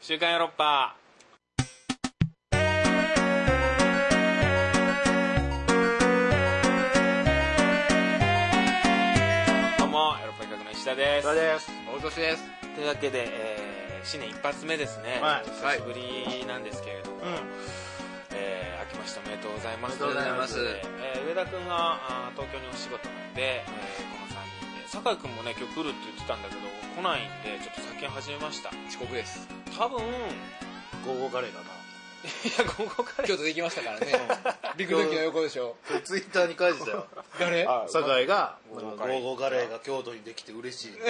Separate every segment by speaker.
Speaker 1: 週刊ヨーロッパ。どうもヨーロッパ企画の石田です。
Speaker 2: それです。
Speaker 3: 大年です。
Speaker 1: というわけで、えー新年一発目ですね、
Speaker 2: はい。
Speaker 1: 久しぶりなんですけれども、
Speaker 2: うん。
Speaker 1: えー明けましておめでとうございます。
Speaker 3: とうございます。
Speaker 1: ということでえー上田君があー東京にお仕事なんで、えーこの3人で。酒井君もね今日来るって言ってたんだけど来ないんでちょっと先に始めました。
Speaker 3: 遅刻です
Speaker 1: 多分い
Speaker 2: ゴーゴーカレーだな
Speaker 1: や午後から。
Speaker 3: 京都できましたからね。ビッグドキの横でしょ。
Speaker 2: ツイッターに書いてたよ。
Speaker 3: 誰？
Speaker 1: あ
Speaker 2: 酒井が
Speaker 1: ゴーゴー
Speaker 2: ゴーゴ
Speaker 1: カレー
Speaker 2: ーカレーが京都にできて嬉しい。って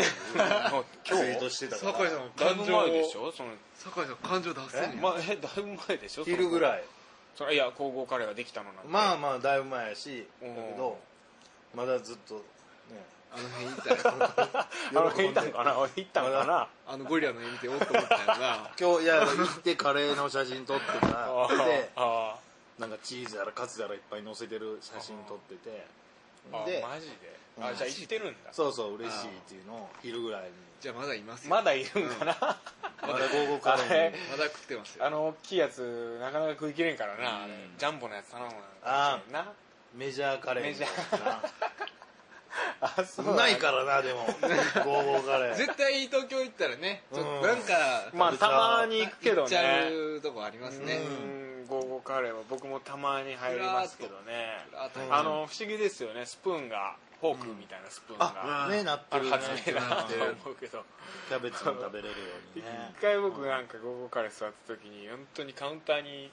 Speaker 2: ツイートしてたから。
Speaker 3: 酒井さん
Speaker 1: だいぶ前でしょ？その。
Speaker 3: 酒井さん感情出せん。
Speaker 1: まえだいぶ前でしょ？い
Speaker 2: 昼ぐらい。
Speaker 1: それいや皇后カレーができたのなんて。
Speaker 2: まあまあだいぶ前やし。だ
Speaker 1: うん。
Speaker 2: けどまだずっとね
Speaker 3: あの辺行ったら
Speaker 1: あの行ったんかな行ったんかな？
Speaker 3: あのゴリラの絵見ておっと思ったよな。
Speaker 2: 今日いや行ってカレーの写真撮ってた。
Speaker 1: あー。
Speaker 2: で
Speaker 1: あ
Speaker 2: なんかチーズやらカツやらいっぱい載せてる写真撮ってて。で
Speaker 1: マジで？
Speaker 2: うん
Speaker 1: あじゃあ行ってるんだ。
Speaker 2: そうそう嬉しいっていうのを昼ぐらいに。
Speaker 3: じゃあまだいますよ。
Speaker 1: まだいるんかな？
Speaker 2: まだゴーゴーカレーに
Speaker 3: まだ食ってますよ。
Speaker 1: あの大きいやつなかなか食いきれんからな
Speaker 3: うん
Speaker 1: ジャンボのやつ頼む
Speaker 2: あ
Speaker 1: な
Speaker 2: メジャーカレーみたいな
Speaker 1: あそう
Speaker 2: うまいからなでも。ゴーゴーカレー。
Speaker 3: 絶対東京行ったらねちょっとなんか
Speaker 1: まあたまに行くけど
Speaker 3: 行っちゃ
Speaker 1: ね
Speaker 3: うとこありますね。
Speaker 1: うん。ゴーゴーカレーは僕もたまに入りますけどね。
Speaker 3: ふらっと。
Speaker 2: うん
Speaker 1: あの不思議ですよね。スプーンがフォークみたいなスプーンが
Speaker 2: あねなってるね。
Speaker 1: 発明だなと思うけど。
Speaker 2: キャベツも食べれるようにね。
Speaker 1: 一回僕なんかゴーゴーカレー座った時に本当にカウンターに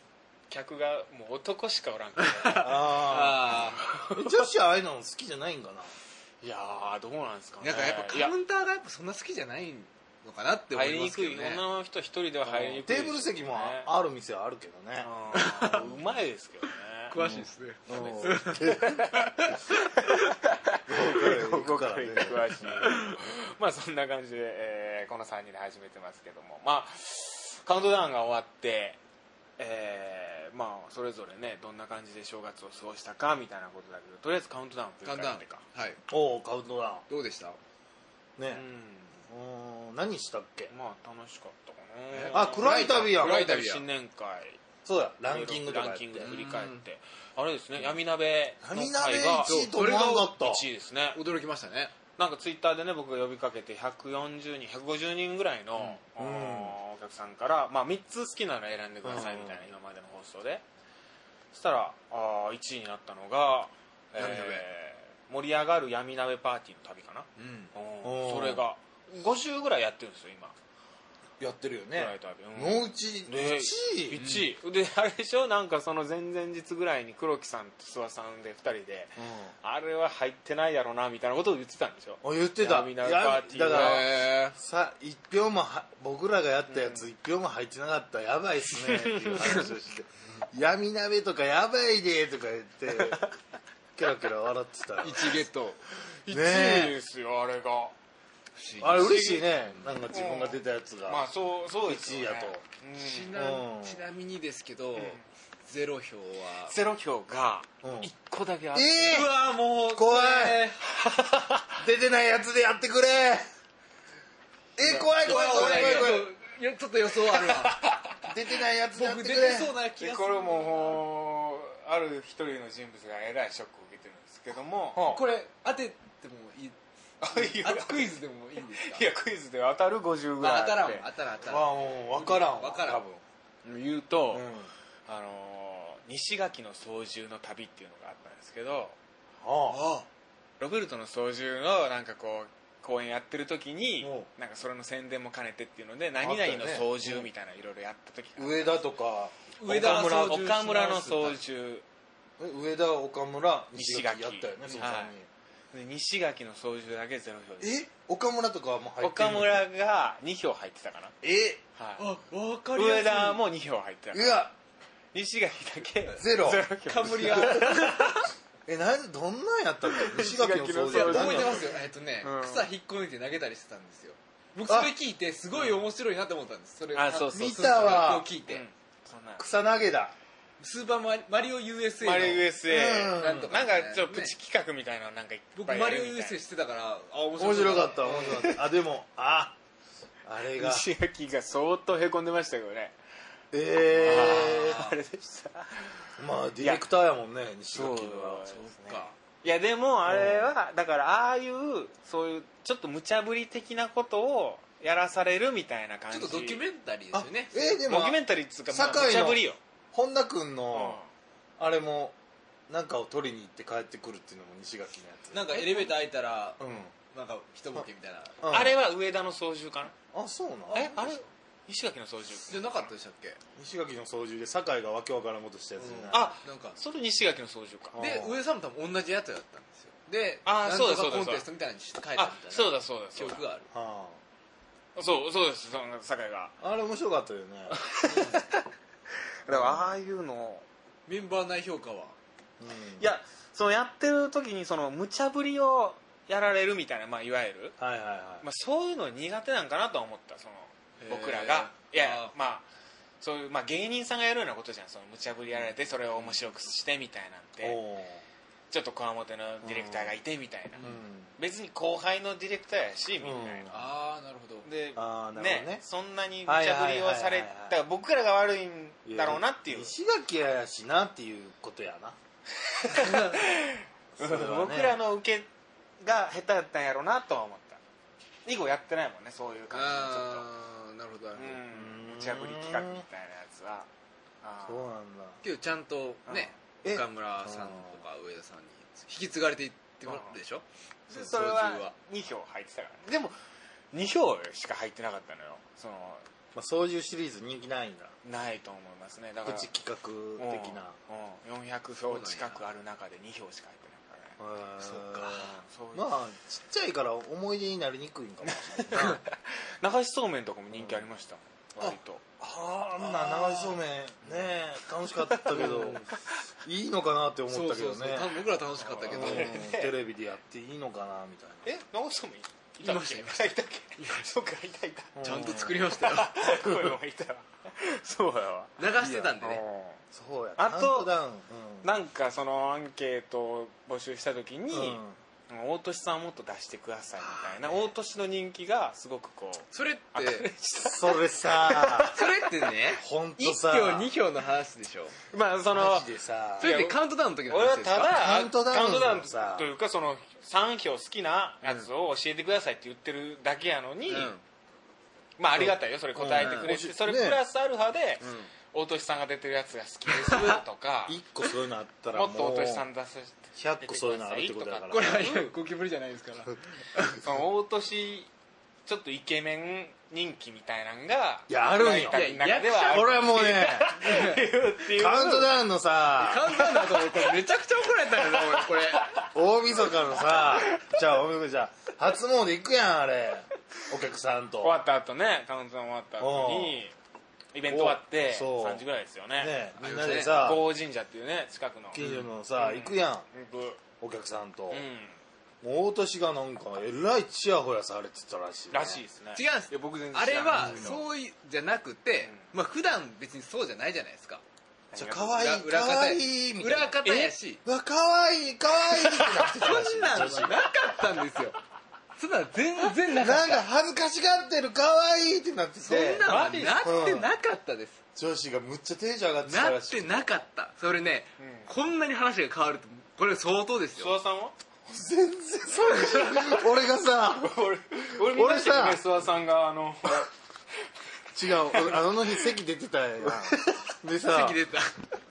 Speaker 1: 客がもう男しかおらんから。
Speaker 2: あ
Speaker 3: あ
Speaker 2: あ 女子はああいうの好きじゃないんかな？い
Speaker 1: やーどうなんですかね。
Speaker 3: あなんかやっぱカウンターがやっぱそんな好きじゃないのかなって思
Speaker 1: 入りにくい
Speaker 3: いますけどね
Speaker 1: 女の人一人では入りにくい
Speaker 2: テーブル席も
Speaker 1: ね
Speaker 2: ある店はあるけどね。
Speaker 1: うまいですけどね。
Speaker 3: 詳しいですね。
Speaker 2: うん。ゴ
Speaker 1: ゴーゴーカレーに詳しいまあそんな感じで、えーこの3人で始めてますけども。まあカウントダウンが終わってえーまあそれぞれねどんな感じで正月を過ごしたかみたいなことだけどとりあえずカウントダウン振り
Speaker 3: カウントダウン
Speaker 1: 返ってか。
Speaker 3: はい。
Speaker 2: おおカウントダウ
Speaker 3: どうでした？
Speaker 2: ン
Speaker 1: う
Speaker 2: ね
Speaker 1: ん。
Speaker 2: うん。何したっけ？
Speaker 1: まあ楽しかったか
Speaker 3: え
Speaker 1: な
Speaker 2: あ暗い旅や
Speaker 3: 暗い旅や
Speaker 1: 新年会。
Speaker 2: そうだ。ランキングとか
Speaker 1: ランキングで振り返って。あれですね闇鍋の
Speaker 2: 闇鍋
Speaker 1: 会が
Speaker 2: 1位と思わんかった。
Speaker 1: 1位ですね。
Speaker 3: 驚きましたね
Speaker 1: なんかツイッターでね僕が呼びかけて140人150人ぐらいの、
Speaker 2: うん。
Speaker 1: お客さんから、まあ、3つ好きなの選んでくださいみたいな、
Speaker 2: うん。
Speaker 1: 今までの放送で。そしたらあ1位になったのが、えー盛り上がる闇鍋パーティーの旅かな、
Speaker 3: うん。
Speaker 1: それが50ぐらいやってるんですよ今
Speaker 2: やってるよね。のうち
Speaker 1: で
Speaker 2: 1位。
Speaker 1: 1位。であれでしょ？なんかその前々日ぐらいに黒木さんと諏訪さんで2人であれは入ってないやろなみたいなことを言ってたんでしょ？
Speaker 2: あ言ってた。
Speaker 1: 闇鍋パーティー
Speaker 2: やだから
Speaker 3: へ
Speaker 2: さ一票もは僕らがやったやつ一票も入ってなかった。やばいっすね っていう話をして。闇鍋とかやばいでとか言ってキャラキャラ笑ってた。
Speaker 3: ー1ゲット。
Speaker 1: 1
Speaker 2: ねえ。
Speaker 1: 位ですよあれが
Speaker 2: あれ嬉しいね。なんか自分が出たやつが、
Speaker 1: まあそうそうですよ、ね、
Speaker 2: 1位やと。
Speaker 1: うん。
Speaker 3: ち
Speaker 2: うん。
Speaker 3: なちなみにですけどゼロ票は。
Speaker 1: ゼロ票が
Speaker 2: うん。
Speaker 1: 1個だけあって、
Speaker 2: え
Speaker 3: うわもう
Speaker 2: 怖い。出てないやつでやってくれ。え怖い怖い怖い怖い怖い。
Speaker 3: ちょっと予想あるわ。
Speaker 2: 出てないやつでやっ
Speaker 3: 僕
Speaker 2: てくれ。
Speaker 3: 出てそうな気がする。
Speaker 1: でこれもうある一人の人物がえらいショックを受けてるんですけども、
Speaker 2: は
Speaker 3: これ当ててもいい？
Speaker 1: あい
Speaker 3: クイズでもいいんですか？
Speaker 1: いやクイズで当たる50ぐらい
Speaker 3: 当たらんわ。当たらん当たらん。
Speaker 2: あもう分からんわ。
Speaker 3: 分からん。
Speaker 2: 多分。
Speaker 1: 言うと、
Speaker 2: うん。
Speaker 1: あのー西垣の操縦の旅っていうのがあったんですけど
Speaker 2: あ
Speaker 3: あ。
Speaker 1: ロベルトの操縦のなんかこう公演やってる時になんかそれの宣伝も兼ねてっていうので何々の操縦みたいないろいろやった時が
Speaker 2: 上田とか
Speaker 3: 上田
Speaker 2: 岡村
Speaker 1: の操縦。
Speaker 2: え上田岡村
Speaker 1: 西垣
Speaker 2: やったよね
Speaker 1: 西垣の操縦だけゼロ票です。
Speaker 2: 人え？岡村とかはもう入って
Speaker 1: 岡
Speaker 2: るの
Speaker 1: 村が2票入ってたかな、
Speaker 2: え？
Speaker 1: は
Speaker 3: あ分か
Speaker 1: い、
Speaker 3: りやすい。
Speaker 1: 上田も2票入ってた
Speaker 2: いや
Speaker 1: 西垣だけ
Speaker 2: ゼロ。
Speaker 1: ゼロ票。
Speaker 3: 冠が。
Speaker 2: えなんどんなんやったっけ？西垣の掃除やった
Speaker 3: 覚えてますよ。えっとね、
Speaker 1: うん。
Speaker 3: 草引っこ抜いて投げたりしてたんですよ。僕それ聞いてすごい面白いなと思ったんです。それ
Speaker 1: あそうそう
Speaker 2: 見たわ。
Speaker 3: を聞いて、
Speaker 1: うん。そんな。
Speaker 2: 草投げだ
Speaker 3: スーパーマリマリオ USA の
Speaker 1: マリオ USA、
Speaker 2: うん。
Speaker 3: なんとか
Speaker 1: なんかちょっとプチ企画みたいなのなんかいっぱい
Speaker 3: 僕マリオ
Speaker 1: やるみたい
Speaker 3: USA してたからあ面白
Speaker 2: 面白かった面白かった。あでもああれが。
Speaker 1: 西垣が相当へこんでましたけどね。
Speaker 2: え
Speaker 1: あれでした。
Speaker 2: えまあディレクターやもんね西垣は。
Speaker 3: そうか。
Speaker 1: いやでもあれはだからああいうそういうちょっと無茶ぶり的なことをやらされるみたいな感じ。
Speaker 3: ちょっとドキュメンタリーですよね。
Speaker 2: あえーでも
Speaker 1: ドキュメンタリーっつうかまあ無茶ぶりよ
Speaker 2: 本田君
Speaker 1: うん。
Speaker 2: のあれもなんかを取りに行って帰ってくるっていうのも西垣のやつ。
Speaker 3: なんかエレベーター開いたら
Speaker 2: うん。
Speaker 3: なんか一ボケみたいな。
Speaker 2: うん。
Speaker 1: あれは上田の操縦かな？
Speaker 2: あそうなの
Speaker 1: えあれ？石垣の操縦？
Speaker 3: じゃなかったでしたっけ？
Speaker 2: 西垣の操縦で酒井がわけわからんことしたやつじゃない。
Speaker 1: あ
Speaker 3: なんか。
Speaker 1: それ西垣の操縦か。
Speaker 2: あ
Speaker 3: で上さんも多分同じやつだったんですよ。で
Speaker 1: あー
Speaker 3: なん
Speaker 1: そうだそうだ
Speaker 3: とかコンテストみたいなのにして帰ったみたい
Speaker 1: あ
Speaker 3: な
Speaker 1: そうだそうだ
Speaker 3: 記
Speaker 1: そうだ。
Speaker 3: 憶がある。
Speaker 2: は
Speaker 1: そうそうですその酒井が。
Speaker 2: ああれ面白かったよね
Speaker 1: だからああいうの。
Speaker 3: メンバー内評価は？
Speaker 2: うん。
Speaker 1: いやそのやってる時にその無茶ぶりをやられるみたいな、まあ、いわゆる、
Speaker 2: はいはいはい。
Speaker 1: まあ、そういうの苦手なんかなとは思ったその僕らが。いやまあそういう、まあ、芸人さんがやるようなことじゃんその無茶ぶりやられてそれを面白くしてみたいなんてちょっとこわもてのディレクターがいてみたいな、
Speaker 2: うん。
Speaker 1: 別に後輩のディレクターやしみたいな、
Speaker 3: ああなるほど。
Speaker 1: で
Speaker 2: ああなるほどね。
Speaker 1: そんなに無茶ぶりをされ
Speaker 2: はいはいはいはいはい。
Speaker 1: だから僕らが悪いんだろうなっていう。
Speaker 2: 石垣やしなっていうことやな。ね。
Speaker 1: 僕らの受けが下手やったんやろうなとは思った。以後やってないもんねそういう感じのちょっと
Speaker 3: ああなるほどなるほど
Speaker 1: うん。無茶ぶり企画みたいなやつは。
Speaker 2: そうなんだ。
Speaker 3: けどちゃんとね
Speaker 2: え
Speaker 3: 岡村さんとか上田さんに引き継がれていってもらったでしょ？
Speaker 1: で
Speaker 3: そ
Speaker 1: れは
Speaker 3: 縦は。
Speaker 1: 2票入ってたからでも2票しか入ってなかったのよ。その
Speaker 2: まあ操縦シリーズ人気ないんだ
Speaker 1: ないと思いますね。だから
Speaker 2: プチ企画的な。
Speaker 1: うん、うん、400票近くある中で2票しか入ってないからね。
Speaker 2: へー。
Speaker 3: そっか。
Speaker 1: そういう。
Speaker 2: まあちっちゃいから思い出になりにくいんかもしれないな。
Speaker 1: 流しそうめんとかも人気ありましたもん割と。
Speaker 2: あんな流しそうめんね楽しかったけど いいのかなって思ったけどね。
Speaker 3: 僕ら楽しかったけど。
Speaker 2: うんテレビでやっていいのかなみたいな。
Speaker 1: え流しそうめんいたっけ？
Speaker 3: い
Speaker 1: たいた。っけ？そうかいたいた
Speaker 3: ちゃんと作りましたよ。
Speaker 1: 声もいたわそうやわ。
Speaker 3: 流してたんでね。
Speaker 2: そうや。
Speaker 1: あとなんかそのアンケートを募集した時に、
Speaker 2: うん
Speaker 1: 大俊さんをもっと出してくださいみたいな大俊の人気がすごくこう
Speaker 3: それって
Speaker 2: それさ
Speaker 3: それってね
Speaker 2: ほんと
Speaker 3: 1票2票の話でしょ
Speaker 1: まあその
Speaker 2: マジでさ
Speaker 3: それってカウントダウンの時の
Speaker 1: 俺は
Speaker 3: 話で
Speaker 1: ただ
Speaker 2: カウントダウン
Speaker 1: カウントダウン
Speaker 2: のさ
Speaker 1: というかその3票好きなやつを教えてくださいって言ってるだけやのに、まあありがたいよそれ答えてくれて、それプラスアルファで、大俊さんが出てるやつが好きですとか
Speaker 2: 一個そういうのあったら
Speaker 1: もっと大俊さん出さ
Speaker 2: 100個そういうのあるってことだから。
Speaker 3: これはゴキブリじゃないですから。
Speaker 1: その大俊ちょっとイケメン人気みたいなんが
Speaker 2: いやあるんよ
Speaker 1: 中ではある。
Speaker 2: 俺はもうね カウントダウンのさ
Speaker 3: カウントダウンの後俺これめちゃくちゃ怒られたよ俺これ。
Speaker 2: 大晦日のさじゃあ大晦日じゃあ初詣行くやんあれ。お客さんと。
Speaker 1: 終わった後ねカウントダウン終わった後にイベント終わって
Speaker 2: そう。
Speaker 1: 3時ぐらいですよね。
Speaker 2: ねみんなでさ
Speaker 1: 郷神社っていうね近くの。
Speaker 2: 近所のさ行くやん。
Speaker 1: 行く
Speaker 2: お客さんと。
Speaker 1: うん。
Speaker 2: もう大年がなんかえらいチヤホヤされてたらしいね。
Speaker 1: らしいですね。
Speaker 3: 違うんです。
Speaker 1: いや僕全然
Speaker 3: あれ
Speaker 1: 知らない
Speaker 3: はそういじゃなくてまあ普段別にそうじゃないじゃないですか。
Speaker 2: じゃあかわいい
Speaker 3: 裏
Speaker 2: かわいいみたいな。
Speaker 3: 裏方やし。
Speaker 2: うわかわいいかわいいってなってたらしい。
Speaker 3: そんなんはなかったんですよそんなん全然なか
Speaker 2: なん
Speaker 3: った
Speaker 2: か恥ずかしがってるかわいいってなって
Speaker 3: そん
Speaker 2: て
Speaker 3: なんはなってなかったです。
Speaker 2: 女子がむっちゃテンション上がってた
Speaker 3: なっ
Speaker 2: らしてい。
Speaker 3: なかった。それね
Speaker 1: うん。
Speaker 3: こんなに話が変わるとこれ相当ですよ。
Speaker 1: 諏訪さんは？
Speaker 2: 全然そう 俺がさ
Speaker 1: 俺俺見ましたよね
Speaker 2: 俺
Speaker 1: 諏訪さんがあの
Speaker 2: 違う俺あの日席出てたやん でさ
Speaker 3: 席出た。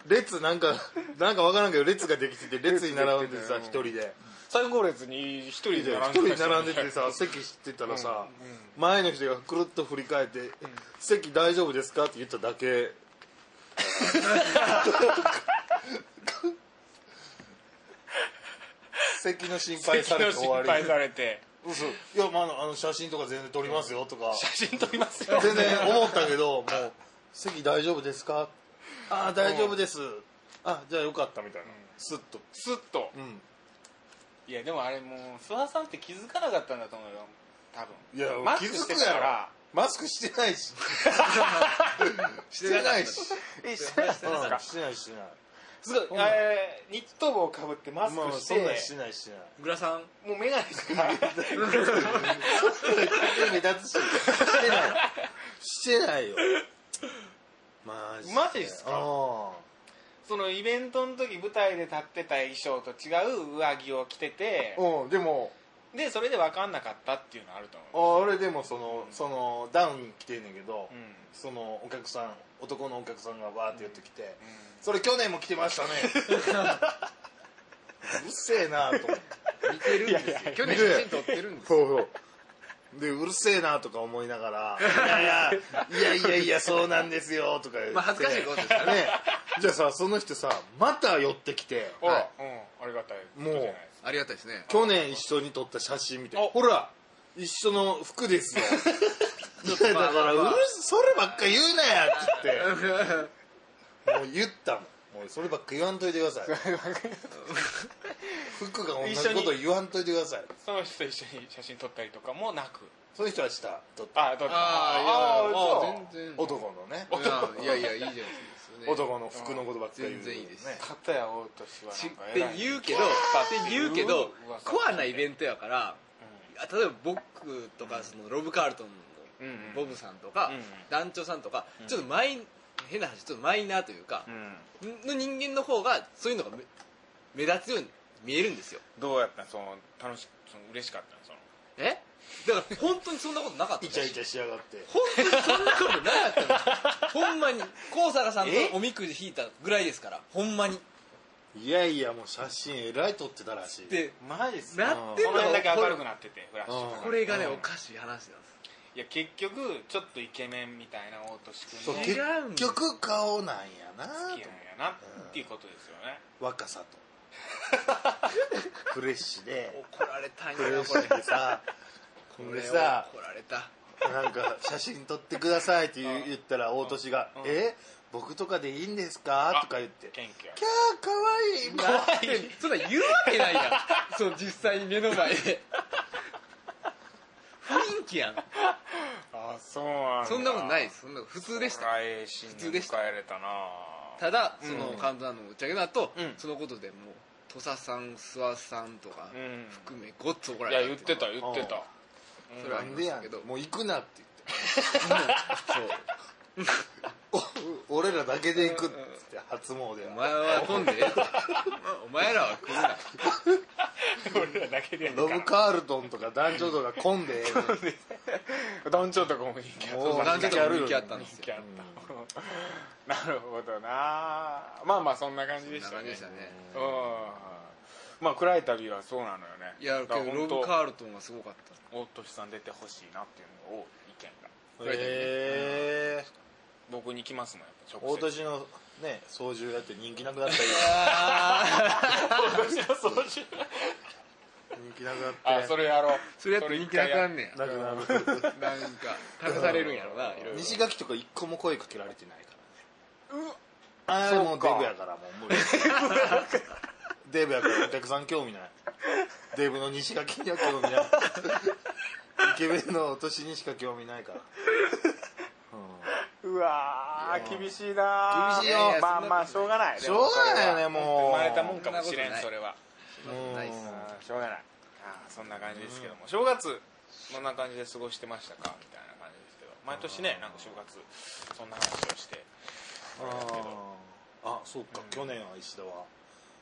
Speaker 2: 列なんかなんかわからんけど列ができてて列に並んでてさ
Speaker 1: 列
Speaker 2: 一人で
Speaker 1: 最後列に一人
Speaker 2: 一
Speaker 1: で
Speaker 2: 人。並んでてさ 席知ってたらさ前の人がくるっと振り返って「席大丈夫ですか?」って言っただけ。席の心配
Speaker 1: 席
Speaker 2: されて終わり。
Speaker 1: 配されて。
Speaker 2: 嘘。いやまああの写真とか全然撮りますよとか。
Speaker 1: 写真撮りますよ。
Speaker 2: 全然思ったけどもう「席大丈夫ですか?」ああ大丈夫です。あじゃあよかったみたいな。スッと。
Speaker 1: スッと。
Speaker 2: うん
Speaker 1: いやでもあれもう諏訪さんって気づかなかったんだと思うよ。多分。
Speaker 2: いや
Speaker 1: マスクしてたから。
Speaker 2: マスクしてないし。してないし。
Speaker 1: えしてないです
Speaker 2: うん。
Speaker 1: か
Speaker 2: してないしてない。
Speaker 1: すごい、えーニット帽かぶってマス
Speaker 2: まあ
Speaker 1: クして、
Speaker 2: そんなんしないしない。
Speaker 3: グラさん？
Speaker 1: もう眼鏡しか？
Speaker 2: 目立つし。してない。してないよ。マジ
Speaker 1: マジっすか？
Speaker 2: あ
Speaker 1: そのイベントの時舞台で立ってた衣装と違う上着を着てて
Speaker 2: あうんでも
Speaker 1: でそれで分かんなかったっていうのあると思う。
Speaker 2: あ俺でもそのそのダウン着てんねんけど、
Speaker 1: うん。
Speaker 2: そのお客さん男のお客さんがバーって寄ってきて、それ去年も着てましたね。うっせえなと思って。
Speaker 3: 似てるんですよ。去年写真撮ってるんですよ。
Speaker 2: そうそうでうるせえなとか思いながら「いやいやいやいやいやそうなんですよ」とか言って。
Speaker 3: まあ恥ずかしいことですからね。
Speaker 2: ね。じゃあさその人さまた寄ってきて。
Speaker 3: はい。
Speaker 1: うんありがたい。
Speaker 2: もう
Speaker 3: ありがたいですね。
Speaker 2: 去年一緒に撮った写真見て
Speaker 1: お
Speaker 2: ほら一緒の服ですよ。い やだからうるそればっか言うなやっつって。もう言ったもん。もうそればっか言わんといてください 服が同じこと言わんといてください。
Speaker 1: その人と一緒に写真撮ったりとかもなく。
Speaker 2: そういう人はした撮った。
Speaker 1: あ撮った。
Speaker 3: あああ全然。
Speaker 2: 男のね。
Speaker 3: いやいやいいじゃないですかね。
Speaker 2: 男の服のことばっかり言う
Speaker 3: 全然いいです。
Speaker 2: ね
Speaker 1: 片や大年は。
Speaker 3: しっ
Speaker 1: なんか
Speaker 3: て言うけどって言うけどコアなイベントやからあ例えば僕とかそのロブ・カールトンのボブさんとか
Speaker 1: うん
Speaker 3: 団長さんとか
Speaker 1: うん。
Speaker 3: ちょっとマイ変な話ちょっとマイナーというか
Speaker 1: うん。
Speaker 3: の人間の方がそういうのが目目立つように見えるんですよ。
Speaker 1: どうやったのその楽しその嬉しかったのその。
Speaker 3: え？だから本当にそんなことなかった
Speaker 2: イチャイチャしやがって。
Speaker 3: 本当にそんなことなかった ほんまに。高坂さんと
Speaker 1: え？
Speaker 3: おみくじ引いたぐらいですから。ほんまに。
Speaker 2: いやいやもう写真えらい撮ってたらしい
Speaker 3: で
Speaker 1: マジっす
Speaker 3: な
Speaker 1: か
Speaker 3: ってんの？
Speaker 1: その辺だけ明るくなっててフラッシュ
Speaker 3: これがね
Speaker 1: うん。
Speaker 3: おかしい話なんです
Speaker 1: いや結局ちょっとイケメンみたいな大年
Speaker 2: そう
Speaker 1: 君
Speaker 2: 結局顔なんやな
Speaker 1: 好きなんやなっていうことですよね。
Speaker 2: 若さと フレッシュで。
Speaker 3: 怒られたん
Speaker 2: フレッシ
Speaker 3: やなこれ。
Speaker 2: ュでさ
Speaker 3: これ
Speaker 2: でさ
Speaker 3: 怒られた。
Speaker 2: なんか写真撮ってくださいって言う言ったら大年が
Speaker 1: うん「
Speaker 2: え僕とかでいいんですか?」とか言って。
Speaker 1: 謙虚「
Speaker 2: キャーかわいいもう
Speaker 3: だ。ってそんな言うわけないやん。そう実際に目の前で。雰囲気やん。
Speaker 1: あそうなんだ。
Speaker 3: そんなことないです。そんなこと普通でした。普通でした
Speaker 1: 迎えれたな。
Speaker 3: た。だそ
Speaker 1: うん。
Speaker 3: のカウントダウンの打ち上げの後、
Speaker 1: うん。
Speaker 3: そのことでもう土佐さん諏訪さんとか
Speaker 1: うん。
Speaker 3: 含めごっつ怒ら
Speaker 1: いや言ってた言ってた。
Speaker 3: それは
Speaker 2: なんでやねん。もう行くなって
Speaker 3: そう
Speaker 2: 言って。お俺らだけで行くっつって初詣は
Speaker 3: お前は混んでええとお前らは来るな。
Speaker 1: 俺らだけでやる
Speaker 2: ロブ・カールトンとか団長とか混んで
Speaker 1: 団長とかも人気あった。
Speaker 2: もう
Speaker 3: 男女とか人気あったんですよ。
Speaker 1: 人気あった。なるほどな。まあまあそんな感じでしたね。
Speaker 3: したね。
Speaker 1: うん。まあ暗い旅はそうなのよね。
Speaker 3: いやけどロブ・カールトンはすごかった。
Speaker 1: 大俊さん出てほしいなっていうのを意見が。
Speaker 2: へえ
Speaker 1: 僕に来ますもんやっぱ
Speaker 2: 大
Speaker 1: 直接。
Speaker 2: 年のね操縦やって人気なくなったり。
Speaker 1: 大年の操縦。
Speaker 2: 人気なくなって
Speaker 1: あそれやろう。
Speaker 3: それやって人気なくなんねや。
Speaker 2: なくなる。
Speaker 3: なんか託されるんやろないろいろ。
Speaker 2: 西垣とか一個も声かけられてないから。ねあれもうデブやからもう無理。デブやからお客さん興味ない。デブの西垣には興味ない。イケメンのお年にしか興味ないから、
Speaker 1: うわー厳しいなー。
Speaker 2: 厳しいよ。
Speaker 1: まあまあしょうがない。
Speaker 2: しょうがないよねもう。
Speaker 1: 生まれたもんかもしれん
Speaker 3: そ
Speaker 1: れは。しょうがない。あーそんな感じですけども。正月どんな感じで過ごしてましたかみたいな感じですけど。毎年ねなんか正月そんな話をして。
Speaker 2: ああそうか、
Speaker 1: うん。
Speaker 2: 去年は石田は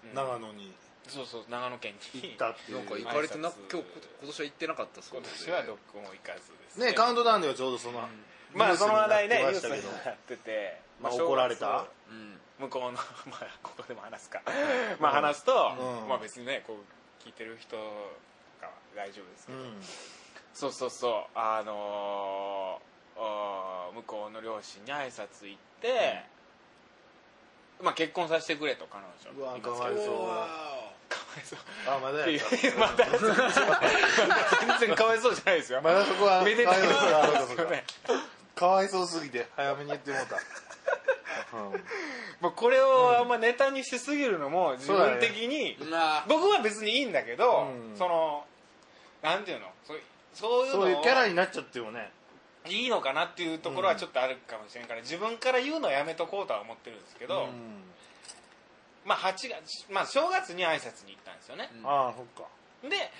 Speaker 1: うん。
Speaker 2: 長野に
Speaker 1: そうそう長野県に。
Speaker 2: 行ったっていう。
Speaker 3: なんか行かれてな今日今年は行ってなかったそう
Speaker 1: 今
Speaker 3: です
Speaker 1: 年はどこも行かずです
Speaker 2: ねカウントダウンではちょうどその、
Speaker 1: まあその話題ねニュースに
Speaker 2: なって
Speaker 1: て。て
Speaker 2: まあ怒られた？
Speaker 3: うん。
Speaker 1: 向こうの まあここでも話すか。まあ話すと
Speaker 2: うん。
Speaker 1: まあ別にねこう聞いてる人が大丈夫ですけど。
Speaker 2: うん。
Speaker 1: そうそうそう。あのー向こうの両親に挨拶行って、まあ結婚させてくれと彼女。
Speaker 2: うわかわいそう。
Speaker 1: かわいそう。
Speaker 2: あまだやっ
Speaker 1: まだ 全然かわいそうじゃないですよ。
Speaker 2: まだそこは
Speaker 1: めでたい
Speaker 2: かわいそうだ
Speaker 1: ですよね
Speaker 2: かわいそうすぎて早めに言ってもうた、
Speaker 1: まあこれをあんまネタにしすぎるのも自分的に、
Speaker 3: まあ
Speaker 1: 僕は別にいいんだけど、
Speaker 2: うん。
Speaker 1: そのなんていうの？そうそういうの
Speaker 2: そういうキャラになっちゃってもね。
Speaker 1: いいのかなっていうところはちょっとあるかもしれんから自分から言うのはやめとこうとは思ってるんですけど、まあ8月まあ正月に挨拶に行ったんですよね、
Speaker 3: うん。
Speaker 2: ああそっか。
Speaker 1: で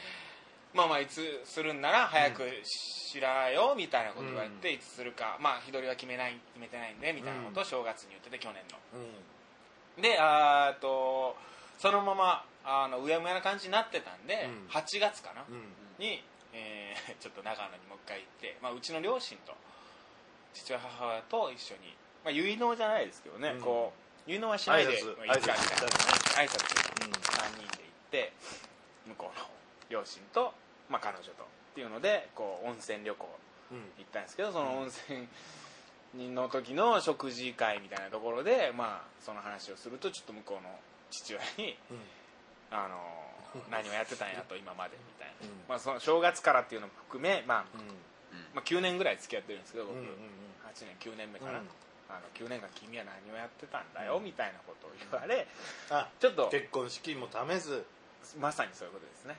Speaker 1: まあまあいつするんなら早くしらよみたいなこと言われて、いつするかまあ日取りは決めない決めてないんでみたいなことを正月に言ってて去年の。
Speaker 2: う
Speaker 1: であとそのままあのうやむやな感じになってたんで、
Speaker 2: うん。
Speaker 1: 8月かな、に、えー ちょっと長野にもう一回行って、まあ、うちの両親と父親母親と一緒に、まあ、結納じゃないですけどね、
Speaker 2: うん。
Speaker 1: こう結納はしないで
Speaker 2: 挨拶。
Speaker 1: まあいいかみたいな。
Speaker 2: 挨拶。
Speaker 1: 挨拶3人で行って向こうの両親と、まあ、彼女とっていうのでこう温泉旅行
Speaker 2: うん。
Speaker 1: 行ったんですけどその温泉の時の食事会みたいなところで、まあ、その話をするとちょっと向こうの父親に
Speaker 2: うん「
Speaker 1: あの 何をやってたんやと今まで」みたいな、
Speaker 2: うん。
Speaker 1: まあ、その正月からっていうのも含め、まあ
Speaker 2: うん。
Speaker 1: まあ、9年ぐらい付き合ってるんですけど僕、
Speaker 2: うんうん
Speaker 1: 8年9年目かな、
Speaker 2: うん。
Speaker 1: あの9年間君は何をやってたんだよみたいなことを言われ
Speaker 2: あ
Speaker 1: ちょっと
Speaker 2: 結婚資金も貯めず。
Speaker 1: まさにそういうことですね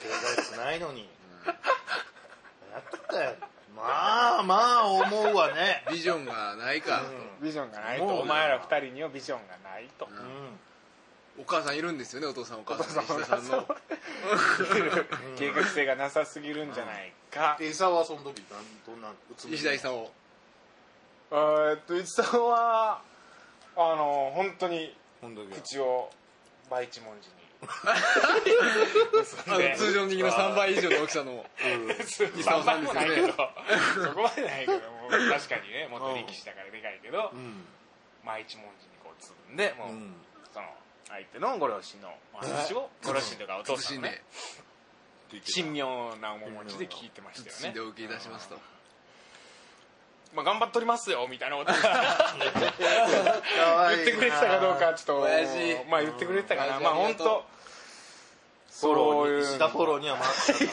Speaker 2: 経済つないのに。やったよ。まあまあ思うわね。
Speaker 3: ビジョンがないか、
Speaker 1: ビジョンがないと。
Speaker 2: もう
Speaker 1: お前ら2人にはビジョンがないと、
Speaker 3: う
Speaker 2: うん。
Speaker 3: お母さんいるんですよねお父さんお母さん。石田さんの。
Speaker 1: 計画性がなさすぎるんじゃないか、
Speaker 2: で伊沢はその時なんどんなうつ
Speaker 3: 石田さんを。
Speaker 1: えーっと内さんはあの本当に口を倍一文字に
Speaker 3: 通常人の3倍以上の大きさの。
Speaker 1: 3
Speaker 3: 沢さんですよね。
Speaker 1: そこまでないけどもう確かにねもっと力士だからでかいけど
Speaker 2: うん。
Speaker 1: 毎一文字にこうつぶんでもう、
Speaker 2: うん
Speaker 1: その相手のご両親のお話をご両親とかお父さんのね。神妙な面持ちで聞いてましたよね。
Speaker 3: 受けいたしますと
Speaker 1: まあ、頑張っとりますよみたいなこと 言ってくれてたかどうかちょっとまあ言ってくれてたかな。まあ本当
Speaker 2: フォローに石田フォローには回って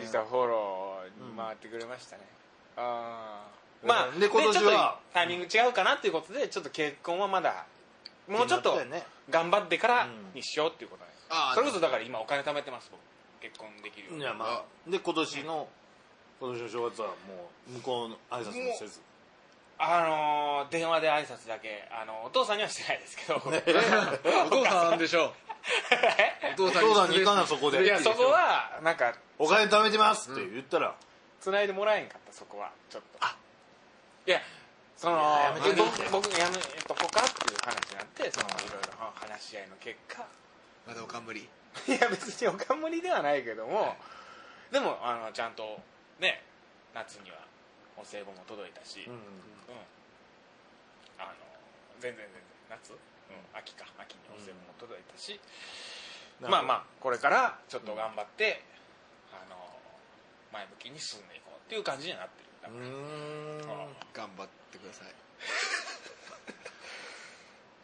Speaker 1: 実際フォローに回ってくれましたね、ああまあ
Speaker 2: で今年は
Speaker 1: タイミング違うかなっていうことでちょっと結婚はまだもうちょっと
Speaker 2: ね。
Speaker 1: 頑張ってからにしようっていうことなんで。す、
Speaker 3: ああ
Speaker 1: それこそだから今お金貯めてます僕結婚できる
Speaker 2: いやまあ。で今年の今年の正月はもう向こうの挨拶もせず。
Speaker 1: あのー電話で挨拶だけあのお父さんにはしてないですけど、
Speaker 3: お父さんなんでしょう。お父さん
Speaker 2: お父さんに行かなそこで。
Speaker 1: いやそこはなんか
Speaker 2: お金貯めてますって言ったら。
Speaker 1: 繋いでもらえんかったそこは。ちょっと。いやその
Speaker 2: いややめて
Speaker 1: で僕僕やめとこかっていう話になってそのいろいろ話し合いの結果。
Speaker 3: まだおかんむり。
Speaker 1: いや別におかんむりではないけども、でもあのちゃんとね夏にはお歳暮も届いたし、うん
Speaker 2: うん
Speaker 1: あの全然全然夏、うん、秋か。秋にお歳暮も届いたし、まあまあこれからちょっと頑張って、あの前向きに進んでいこうっていう感じにはなってる。だ
Speaker 2: う
Speaker 1: から
Speaker 3: 頑張ってください。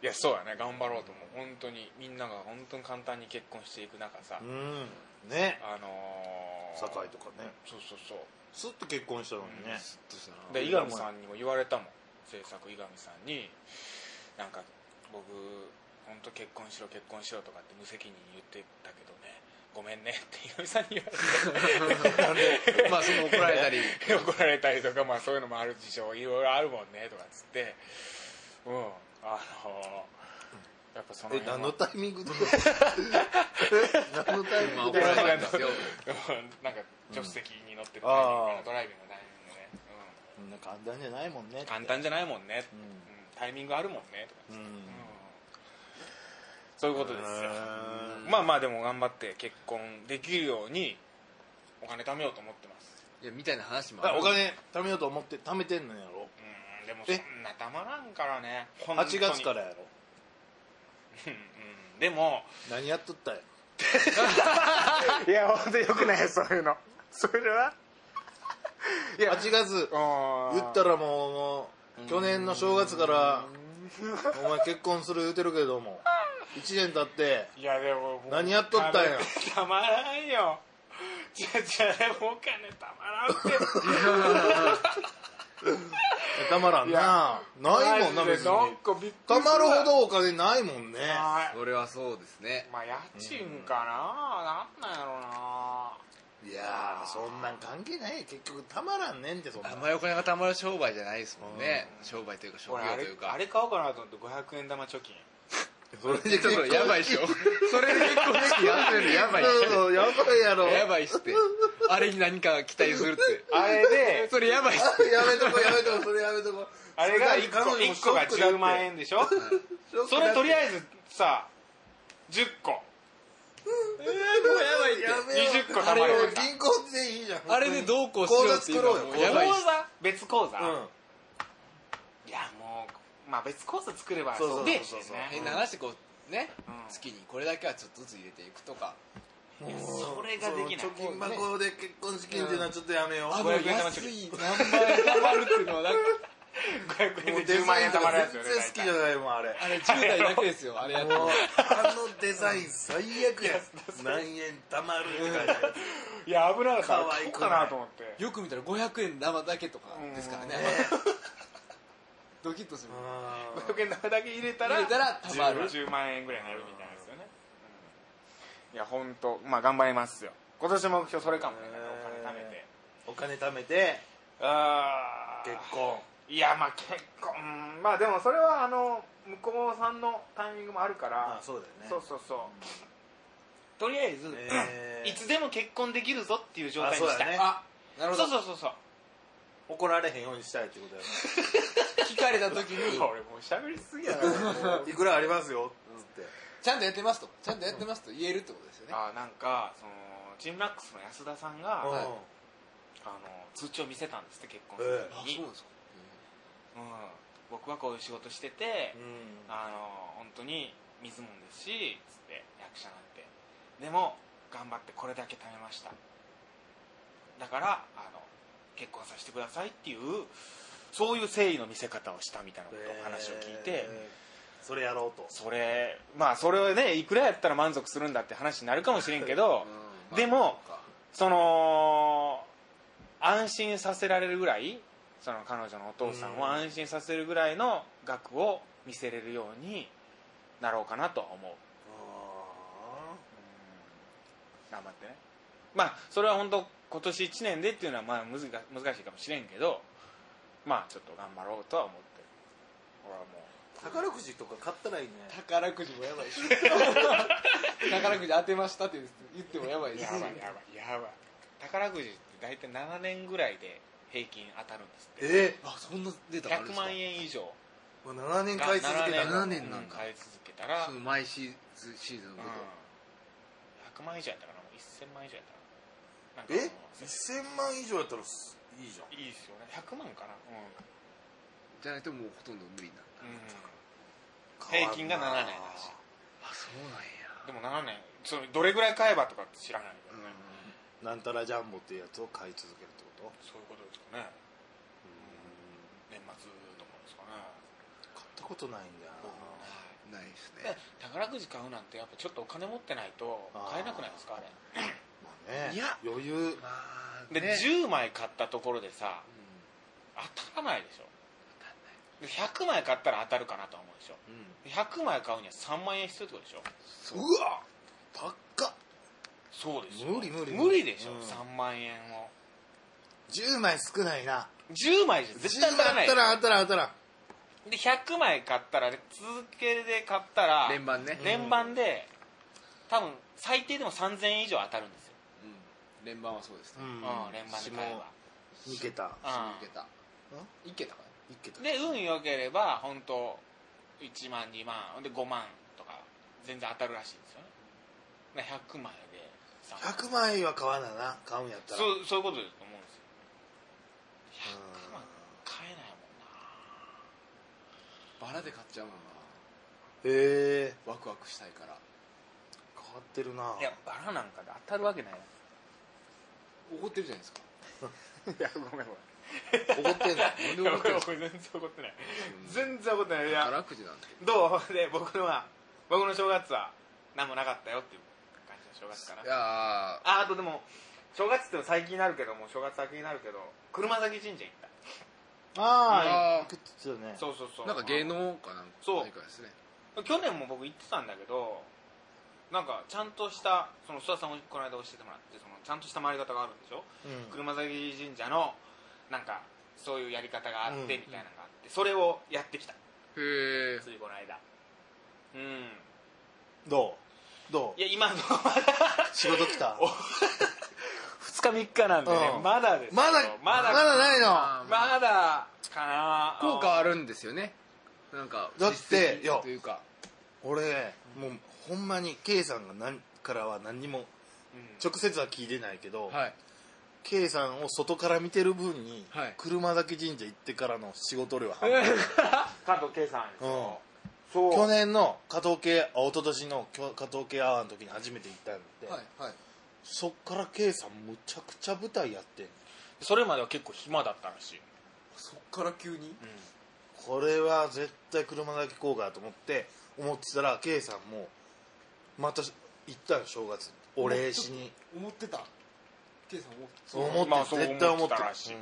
Speaker 1: いやそうやね。頑張ろうと思う。本当にみんなが本当に簡単に結婚していく中さ、
Speaker 2: うんね。
Speaker 1: あのー、
Speaker 2: 酒井とかね。
Speaker 1: そうそうそう。
Speaker 2: スッと結婚したのにね。
Speaker 3: スッとしたな
Speaker 1: で伊上さんにも言われたもん制作伊上さんに。なんか僕本当結婚しろ結婚しろとかって無責任に言ってたけどね。ごめんねって伊上さんに言われて。
Speaker 3: まあその怒られたり。
Speaker 1: 怒られたりとか、まあ、そういうのもある事情いろいろあるもんねとかっつって。うん。あのやっぱその
Speaker 2: え
Speaker 1: 辺は。
Speaker 2: 何のタイミングで何のタイミングで？
Speaker 3: まあ怒られたんですよ。
Speaker 1: なんか助手席に乗ってるタイミング
Speaker 2: あー。
Speaker 1: ドライビングのタイミングで、
Speaker 2: そんな簡単じゃないもんね。
Speaker 1: うん、簡単じゃないもんね、
Speaker 2: う
Speaker 1: うん。タイミングあるもんね。とか、
Speaker 2: んうん。
Speaker 1: うんそういうことですよ。まあまあでも頑張って結婚できるようにお金貯めようと思ってます。
Speaker 3: いやみたいな話もある。
Speaker 2: あお金貯めようと思って貯めてんのやろ。
Speaker 1: うんでもそ
Speaker 2: え
Speaker 1: んなたまらんからね。本当に
Speaker 2: 8月からやろ
Speaker 1: うんうん。でも
Speaker 2: 何やっとったんや？
Speaker 1: いや本当よくないそういうの。それは？いや。
Speaker 2: 8月言ったらもうもう去年の正月からお前結婚する言うてるけども1年経って
Speaker 1: いやでも
Speaker 2: 何やっとったんや？
Speaker 1: たまらんよ。じゃじゃでもお金たまらんって
Speaker 2: たまらんな。ないもんな別に。たまる。ほどお金ないもんね。
Speaker 1: はい。
Speaker 3: それはそうですね。
Speaker 1: まあ家賃かな、なんなんやろうな。
Speaker 2: いやーそんなん関係ない。結局たまらんねんってそんな。ん
Speaker 3: あんまりお金が貯まる商売じゃないですもんね。商売というか職
Speaker 1: 俺あれ
Speaker 3: 業というか。
Speaker 1: あれ買おうかなと思って500円玉貯金
Speaker 2: それで
Speaker 3: ちょっとやばいでしょ。それで結婚式やってるのやばいっ
Speaker 2: そうそうやばいやろ
Speaker 3: す。やばいっすって。あれに何か期待するって。
Speaker 1: あれで
Speaker 3: それやばいっす
Speaker 2: やめとこやめとこそれやめとこ
Speaker 1: あれが1個
Speaker 2: 彼女も
Speaker 1: 一個が
Speaker 2: ショックだって。
Speaker 1: 10万円でしょ？それとりあえずさ10個。
Speaker 3: えーもうやばいって。
Speaker 2: やめよう
Speaker 1: 20個貯まる。
Speaker 2: あれ銀行でいいじゃん。
Speaker 3: あれでどうこうしようっていう
Speaker 2: 口座作ろうよ
Speaker 3: やばいっす。
Speaker 1: 口座？別口座、
Speaker 2: うん
Speaker 1: まあ別口座作れば
Speaker 2: そうそう
Speaker 1: で
Speaker 2: そう。そう
Speaker 1: ね。
Speaker 3: 変な話こうね
Speaker 1: うん。
Speaker 3: 月にこれだけはちょっとずつ入れていくとか。
Speaker 1: それができない。
Speaker 2: 貯金箱で結婚資金っていうのはちょっとやめよう、
Speaker 3: あの
Speaker 1: 500円玉
Speaker 3: 安い何万円貯まるっていうのはなんか
Speaker 1: 500円で10
Speaker 2: もうデザインとか
Speaker 1: 万円貯まるやつ
Speaker 2: 全
Speaker 1: よね
Speaker 2: 然好きじゃないもんあれ。
Speaker 3: あれ10代だけですよあれやっ
Speaker 2: あのデザイン最悪や何円たまるって書いてある
Speaker 1: いや危なかった。
Speaker 2: 可愛くない。
Speaker 1: 買おうかなと思って。
Speaker 3: よく見たら500円玉だけとかですからね。
Speaker 2: ね
Speaker 3: ドキッとする。
Speaker 1: 500円玉だけ入れたら
Speaker 3: 入れたら貯まる
Speaker 1: 10, 10万円ぐらいになるみたいなんですよね、うんいや本当まあ頑張りますよ。今年の目標それかもね。お金貯めて
Speaker 2: お金貯めて。
Speaker 1: あー。
Speaker 2: 結婚。
Speaker 1: いやまあ結婚。うんまあでもそれはあの向こうさんのタイミングもあるから。
Speaker 2: あそうだよね。
Speaker 1: そうそうそう。とりあえず、
Speaker 2: えー。
Speaker 1: いつでも結婚できるぞっていう状態にしたい、
Speaker 2: あそうだね。
Speaker 3: あなるほ
Speaker 1: そう
Speaker 3: ど
Speaker 1: そうそうそう。
Speaker 2: 怒られへんようにしたいってことだよ
Speaker 3: 聞 かれた時に。
Speaker 1: 俺もう喋りすぎやな。
Speaker 2: ね いくらありますよっつって。
Speaker 3: ちゃんとやってますと。ちゃんとやってますと言えるってことですよね。
Speaker 1: あなんかそのチームラックスの安田さんが、
Speaker 2: うん
Speaker 1: あの通知を見せたんですって結婚す
Speaker 2: え
Speaker 1: る時に、
Speaker 3: あそうなんですか。
Speaker 1: うん、僕はこういう仕事してて、
Speaker 2: うん。
Speaker 1: あの本当に水もんですしつって役者なんて。でも頑張ってこれだけ貯めました。だからあの結婚させてくださいっていうそういう誠意の見せ方をしたみたいなことを話を聞いて、
Speaker 2: えーそれやろうと。
Speaker 1: それまあそれをねいくらやったら満足するんだって話になるかもしれんけど、
Speaker 3: うん。
Speaker 1: でも
Speaker 3: まあ
Speaker 1: その安心させられるぐらいその彼女のお父さんを安心させるぐらいの額を見せれるようになろうかなとは思う。頑張ってね。まあそれは本当今年1年でっていうのはまあ難しいかもしれんけどまあちょっと頑張ろうとは思って。る俺はも
Speaker 2: 宝くじとか買ったらいいね
Speaker 3: 宝くじもやばいし。宝くじ当てましたって言ってもやばいうです
Speaker 1: やばい。やばい。やばい宝くじって大体7年ぐらいで平均当たるんですって。
Speaker 2: え？
Speaker 3: あそんなデータあるん
Speaker 1: 100
Speaker 3: ですか？
Speaker 1: 万円以上。
Speaker 2: ー、7年買い続けた
Speaker 1: が
Speaker 2: ら
Speaker 3: 7年なんだ
Speaker 1: 買い続けたら、
Speaker 3: その毎シーズンシーズン
Speaker 1: うん。
Speaker 3: ごと
Speaker 1: 100万以上やったかな？1000万以上やったかな。
Speaker 2: え？
Speaker 1: その
Speaker 2: 1000万以上やったらすいいじゃん。
Speaker 1: いいですよね。100万かな。
Speaker 3: じゃないともうほとんど無理なんだ
Speaker 1: うん、うん、平均が7年だし。
Speaker 3: あそうなんや。
Speaker 1: でも7年。それどれぐらい買えばとかって知らないけどね、
Speaker 2: なんたらジャンボっていうやつを買い続けるってこと？
Speaker 1: そういうことですかね。年末とかですかね。
Speaker 2: 買ったことないんだよ
Speaker 3: な。いです
Speaker 1: で
Speaker 3: ね
Speaker 1: 宝くじ買うなんてやっぱちょっとお金持ってないと買えなくないですかあれ？
Speaker 2: なまあね。
Speaker 3: いや。
Speaker 2: 余裕。
Speaker 3: まあ
Speaker 1: で、
Speaker 3: ね。
Speaker 1: 10枚買ったところでさ
Speaker 3: うん。
Speaker 1: 当たらないでしょ。で100枚買ったら当たるかなとは思うでしょ。
Speaker 3: うん。
Speaker 1: 100枚買うには3万円必要ってことでしょ。
Speaker 2: うわ！高っ。
Speaker 1: そうですよ。
Speaker 2: 無理無理
Speaker 1: 無理。でしょ、
Speaker 2: うん。
Speaker 1: 3万円を。
Speaker 2: 10枚少ないな。
Speaker 1: 10枚じゃ絶対当たらない。
Speaker 2: 10枚あったら当たらん。
Speaker 1: で100枚買ったら続けで買ったら
Speaker 3: 連番ね。
Speaker 1: 連番で多分最低でも3000円以上当たるんです
Speaker 3: 連番はそうですね。
Speaker 2: うん。
Speaker 1: うん、連番で買えば。
Speaker 2: 2桁
Speaker 1: うん。
Speaker 3: いけた。いけたか
Speaker 2: 1桁
Speaker 1: で運良ければ本当1万2万。で5万とか全然当たるらしいんですよね。で100枚で3万。
Speaker 2: 100枚は買わなな。買うんやったら。
Speaker 1: そうそういうことだと思うんですよ。
Speaker 2: うん。
Speaker 1: 100万買えないもんな。
Speaker 3: バラで買っちゃうもんな。
Speaker 2: へえ。
Speaker 3: ワクワクしたいから。
Speaker 2: 変わってるな。い
Speaker 1: やバラなんかで当たるわけない
Speaker 3: 怒ってるじゃないですか。
Speaker 1: いやごめんごめん。
Speaker 2: 怒ってんの？
Speaker 3: なんで
Speaker 1: いや
Speaker 3: 怒ってるんですか
Speaker 1: 俺全然怒ってない。全然怒ってない。いや
Speaker 3: 宝くじなんて
Speaker 1: ど。う？で僕のは僕の正月は何もなかったよっていう感じの正月かな。い
Speaker 3: やー。
Speaker 1: ああとでも正月っても最近になるけどもう正月先になるけど車崎神社行った。
Speaker 2: ああ
Speaker 3: あー。
Speaker 2: 行くって言ってたね。
Speaker 1: そうそうそう。
Speaker 3: なんか芸能かなんか
Speaker 1: そう。
Speaker 3: 何かですね。
Speaker 1: 去年も僕行ってたんだけどなんかちゃんとしたその須田さんもこの間教えてもらってそのちゃんとした回り方があるんでしょ、
Speaker 2: うん。
Speaker 1: 車崎神社のなんかそういうやり方があって
Speaker 2: うん。
Speaker 1: みたいなのがあってそれをやってきた。
Speaker 3: へえ。
Speaker 1: ついこの間。うん。
Speaker 2: どう？どう？
Speaker 1: いや今の
Speaker 2: 仕事来た？
Speaker 1: 2日3日なんでね、
Speaker 2: うん。
Speaker 1: まだですよ。
Speaker 2: まだ
Speaker 1: まだ
Speaker 2: まだないの？
Speaker 3: ま
Speaker 1: だかな。
Speaker 3: 効果あるんですよね。なんか
Speaker 2: だって
Speaker 3: 実績というか。
Speaker 2: 俺もうほんまに K さんが何からは何にも
Speaker 1: うん。
Speaker 2: 直接は聞いてないけど、
Speaker 3: はい。
Speaker 2: K さんを外から見てる分に、
Speaker 3: はい。
Speaker 2: 車崎神社行ってからの仕事量は半端
Speaker 1: 加藤圭さんですよ、
Speaker 2: うん。
Speaker 1: そう。
Speaker 2: 去年の加藤系あ一昨年の加藤系アワーの時に初めて行ったんで、
Speaker 3: はいはい。
Speaker 2: そっから K さんむちゃくちゃ舞台やってん
Speaker 1: それまでは結構暇だったらしい、
Speaker 3: そっから急に？
Speaker 2: これは絶対車崎効果だと思って思ってたら K さんもまた行ったよ正月。お礼しに。
Speaker 3: 思ってた。K さん思って
Speaker 2: 思って、
Speaker 1: まあそう
Speaker 2: 絶対思って
Speaker 1: 思ってたらしい。
Speaker 2: うん。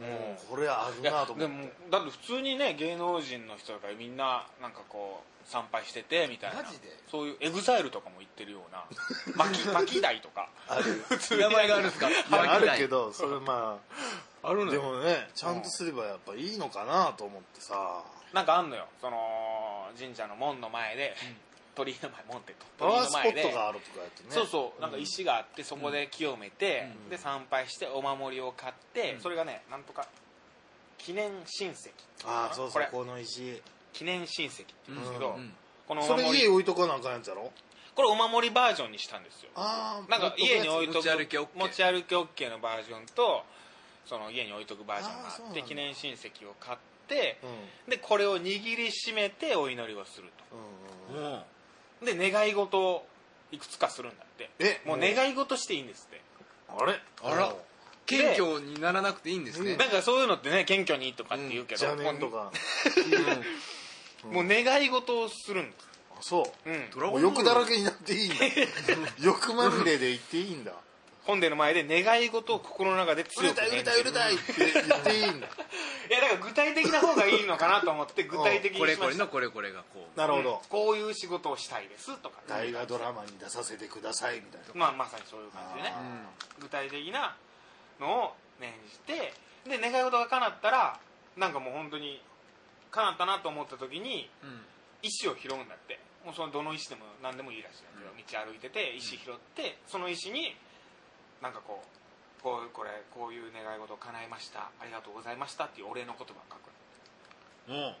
Speaker 2: も
Speaker 1: う
Speaker 2: これあるなと思って。
Speaker 1: でもだって普通にね芸能人の人とかみんななんかこう参拝しててみたいな。
Speaker 3: マジで？
Speaker 1: そういうエグザイルとかも行ってるような。マキマキダイとか。
Speaker 2: ある。
Speaker 1: 普通に。
Speaker 3: 名前があるんですか
Speaker 2: いやあるけどそれまあ
Speaker 1: あるのよ。
Speaker 2: でもねちゃんとすればやっぱいいのかなと思ってさ。
Speaker 1: なんかあんのよ。その神社の門の前で、鳥居の前門って
Speaker 2: パ
Speaker 1: 鳥居の前でそうそう。なんか石があってそこで清めて、
Speaker 2: うん。
Speaker 1: で参拝してお守りを買って、
Speaker 3: うん。
Speaker 1: それがねなんとか記念神石
Speaker 2: ああそうそうこの石。
Speaker 1: 記念神石って言うんですけど、
Speaker 3: うん。
Speaker 1: このお
Speaker 2: それ
Speaker 1: 守り
Speaker 2: 家置いとかなあかんやつやろ？
Speaker 1: これお守りバージョンにしたんですよ。
Speaker 2: ああ
Speaker 1: なんか家に置いとく
Speaker 3: 持ち歩き OK
Speaker 1: 持ち歩き OK のバージョンとその家に置いとくバージョンがあって記念神石を買って
Speaker 2: うん。
Speaker 1: でこれを握りしめてお祈りをする
Speaker 2: うん。うん
Speaker 1: で願い事をいくつかするんだって。
Speaker 2: え
Speaker 1: もう願い事していいんですって。
Speaker 2: あれ？
Speaker 3: あら。謙虚にならなくていいんですね。
Speaker 1: だからそういうのってね謙虚にとかって言うけど、
Speaker 2: 邪念とか。
Speaker 1: もう願い事をするんです。
Speaker 2: あそう。
Speaker 1: うん。
Speaker 3: ドラゴ
Speaker 2: もう
Speaker 3: ンボール。
Speaker 2: 欲だらけになっていいんだ。欲まみれで行っていいんだ
Speaker 1: 本殿の前で願い事を心の中で
Speaker 2: 売
Speaker 1: 強く
Speaker 2: れたい売れたい売れたいって言っていいんだ
Speaker 1: いやだから具体的な方がいいのかなと思って具体的に
Speaker 3: これ
Speaker 1: しました。
Speaker 3: これのこれこれがこう。
Speaker 2: なるほど。
Speaker 1: うん。こういう仕事をしたいですとか
Speaker 2: 大河ドラマに出させてくださいみたいな。
Speaker 1: まあまさにそういう感じでね。
Speaker 2: あ
Speaker 3: うん
Speaker 1: 具体的なのを念じてで願い事が叶ったらなんかもう本当に叶ったなと思った時に
Speaker 3: うん。
Speaker 1: 石を拾うんだって。もうそのどの石でも何でもいいらしいんだけど、道歩いてて石拾ってその石になんかこうこうこれこういう願い事を叶えました。ありがとうございました。っていうお礼の言葉を書く。
Speaker 2: うん。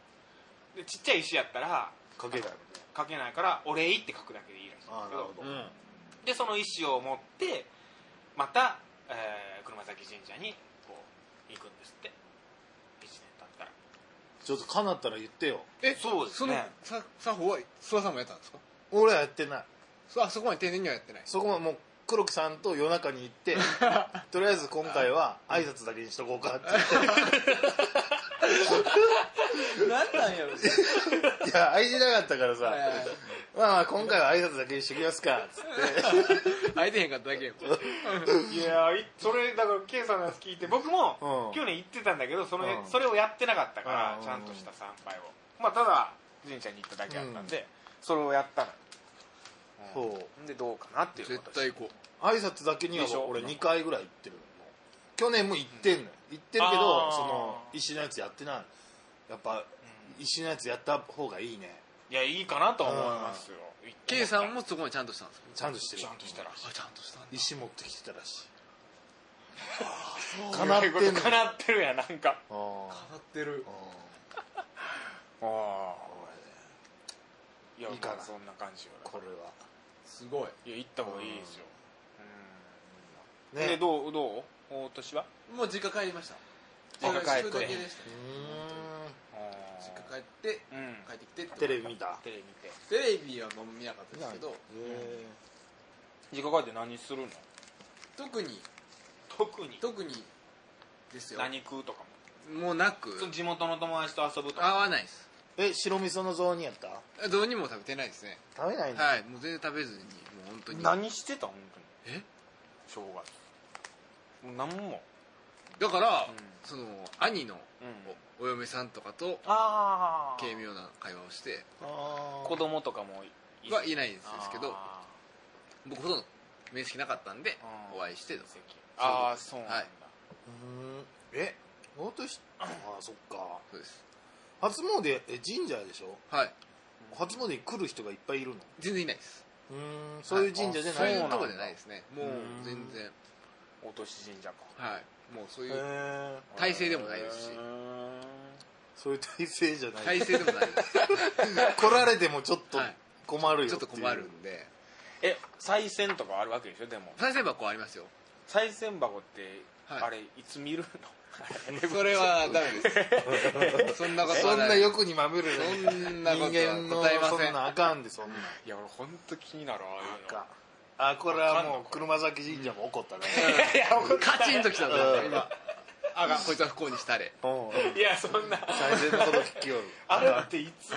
Speaker 1: でちっちゃい石やったら
Speaker 2: かけたよね
Speaker 1: 書けないからお礼って書くだけでいいらしいんですけど。
Speaker 2: ああなるほど。
Speaker 3: うん。
Speaker 1: でその石を持ってまた、えー車崎神社にこう行くんですって。1年経ったら。
Speaker 2: ちょっとかなったら言ってよ。
Speaker 3: え
Speaker 1: そうです
Speaker 3: その
Speaker 1: ね
Speaker 3: さ作法は諏訪さんもやったんですか？
Speaker 2: 俺はやってない。
Speaker 3: そあそこまで丁寧にはやってない。
Speaker 2: そこはもう黒木さんと夜中に行って とりあえず今回は挨拶だけにしとこうかって
Speaker 3: 何なんやろ
Speaker 2: いや愛じなかったからさ。
Speaker 3: はいはい。はい
Speaker 2: まあまあ今回は挨拶だけにしときますかっつって。
Speaker 3: 空いてへんかっただけよ。
Speaker 1: いやいそれだから K さんのやつ聞いて僕も
Speaker 2: うん。
Speaker 1: 去年行ってたんだけどその、
Speaker 2: うん。
Speaker 1: それをやってなかったから
Speaker 2: うん。
Speaker 1: ちゃんとした参拝を。まあただ神社に行っただけだったんで、それをやったの
Speaker 2: そう。
Speaker 1: でどうかなっていう。
Speaker 3: 絶
Speaker 1: こと
Speaker 3: 対行こ
Speaker 2: 挨拶だけには
Speaker 1: でしょ？
Speaker 2: 俺2回ぐらい行ってるの。去年も行ってんのよ。行ってるけどその石のやつやってない。やっぱ石のやつやった方がいいね。
Speaker 1: いやいいかなと思いますよ。
Speaker 3: う K さんもそこまでちゃんとしたんですか？
Speaker 2: ちゃんとしてる。
Speaker 1: ちゃんとしたら。しい
Speaker 3: あちゃんとしたんだ。
Speaker 2: 石持ってきてたらしい。
Speaker 1: か
Speaker 2: かなってんの
Speaker 1: かなってるやんなんか。
Speaker 2: あー。
Speaker 3: かなってる。
Speaker 1: ああいや
Speaker 2: いいかな。
Speaker 1: まあそんな感じよ
Speaker 2: これは
Speaker 3: すごい。
Speaker 1: いや行った方がいいですよ、うん。
Speaker 2: ね
Speaker 1: でどうどう？大年は？
Speaker 3: もう実家帰りました。
Speaker 1: 実家帰って。
Speaker 3: 実家帰って。
Speaker 1: うん。
Speaker 3: 帰ってきて
Speaker 2: テレビ見た。
Speaker 1: テレビ見て。
Speaker 3: テレビはもう見なかったです。けど
Speaker 2: へ
Speaker 1: 実家帰って何するの？
Speaker 3: 特に。
Speaker 1: 特に？
Speaker 3: 特に。ですよ。
Speaker 1: 何食うとかも？
Speaker 3: もうなく。
Speaker 1: 地元の友達と遊ぶと
Speaker 3: 合
Speaker 1: か
Speaker 3: わないです。
Speaker 2: ーえ白味噌の雑煮やった？
Speaker 3: どうにも食べてないですね。
Speaker 2: 食べないの？
Speaker 3: はいもう全然食べずにもう本当に。
Speaker 1: 何してた本当に。
Speaker 3: え？
Speaker 1: 正月。もう何も。
Speaker 3: だから、
Speaker 1: うん。
Speaker 3: その兄の
Speaker 1: うん。
Speaker 3: おお嫁さんとかと
Speaker 1: あ
Speaker 3: 軽妙な会話をして
Speaker 2: あー。
Speaker 1: 子供とかも
Speaker 3: はいないんですけど
Speaker 1: あ
Speaker 3: 僕ほとんど面識なかったんで
Speaker 1: うん。
Speaker 3: お会いして
Speaker 1: ーあーそうなんだ、
Speaker 3: はい。
Speaker 2: うん。え？大年ああそっか。
Speaker 3: そうです
Speaker 2: 初詣え神社でしょ？
Speaker 3: はい。
Speaker 2: 初詣に来る人がいっぱいいるの？
Speaker 3: 全然いないです。
Speaker 2: うんそういう神社じゃ
Speaker 3: そ
Speaker 2: ない
Speaker 3: うい。うとこ
Speaker 1: そうなんだ
Speaker 3: じゃないですね。もう
Speaker 2: うん。
Speaker 3: 全然。
Speaker 1: お年神社か。
Speaker 3: はい。もうそういう体制でもないですし。
Speaker 1: うー。ん
Speaker 2: そういう体制じゃない。
Speaker 3: 体制でもないです。
Speaker 2: 来られてもちょっと
Speaker 3: はい。
Speaker 2: 困るよ
Speaker 3: ちょっと困るんで。
Speaker 1: え賽銭とかあるわけでしょ？でも。
Speaker 3: 再生箱ありますよ。
Speaker 1: 賽銭箱って、
Speaker 3: はい。
Speaker 1: あれいつ見るの？
Speaker 3: それはダメです。そんなこと
Speaker 2: そんな
Speaker 3: はない
Speaker 2: 欲にまみれ
Speaker 3: そ
Speaker 2: なん
Speaker 3: なことは答えません。
Speaker 2: そんなあかんでそんな。ん
Speaker 1: いや俺本当気になるわああいうの。
Speaker 2: かあこれはもう車崎神社も怒ったね。
Speaker 3: カチンときたんですよ今あがこいつは不幸にしたれ。
Speaker 2: うん。
Speaker 1: いやそんな。
Speaker 2: 最善のこと聞きよる。
Speaker 1: あれっていつ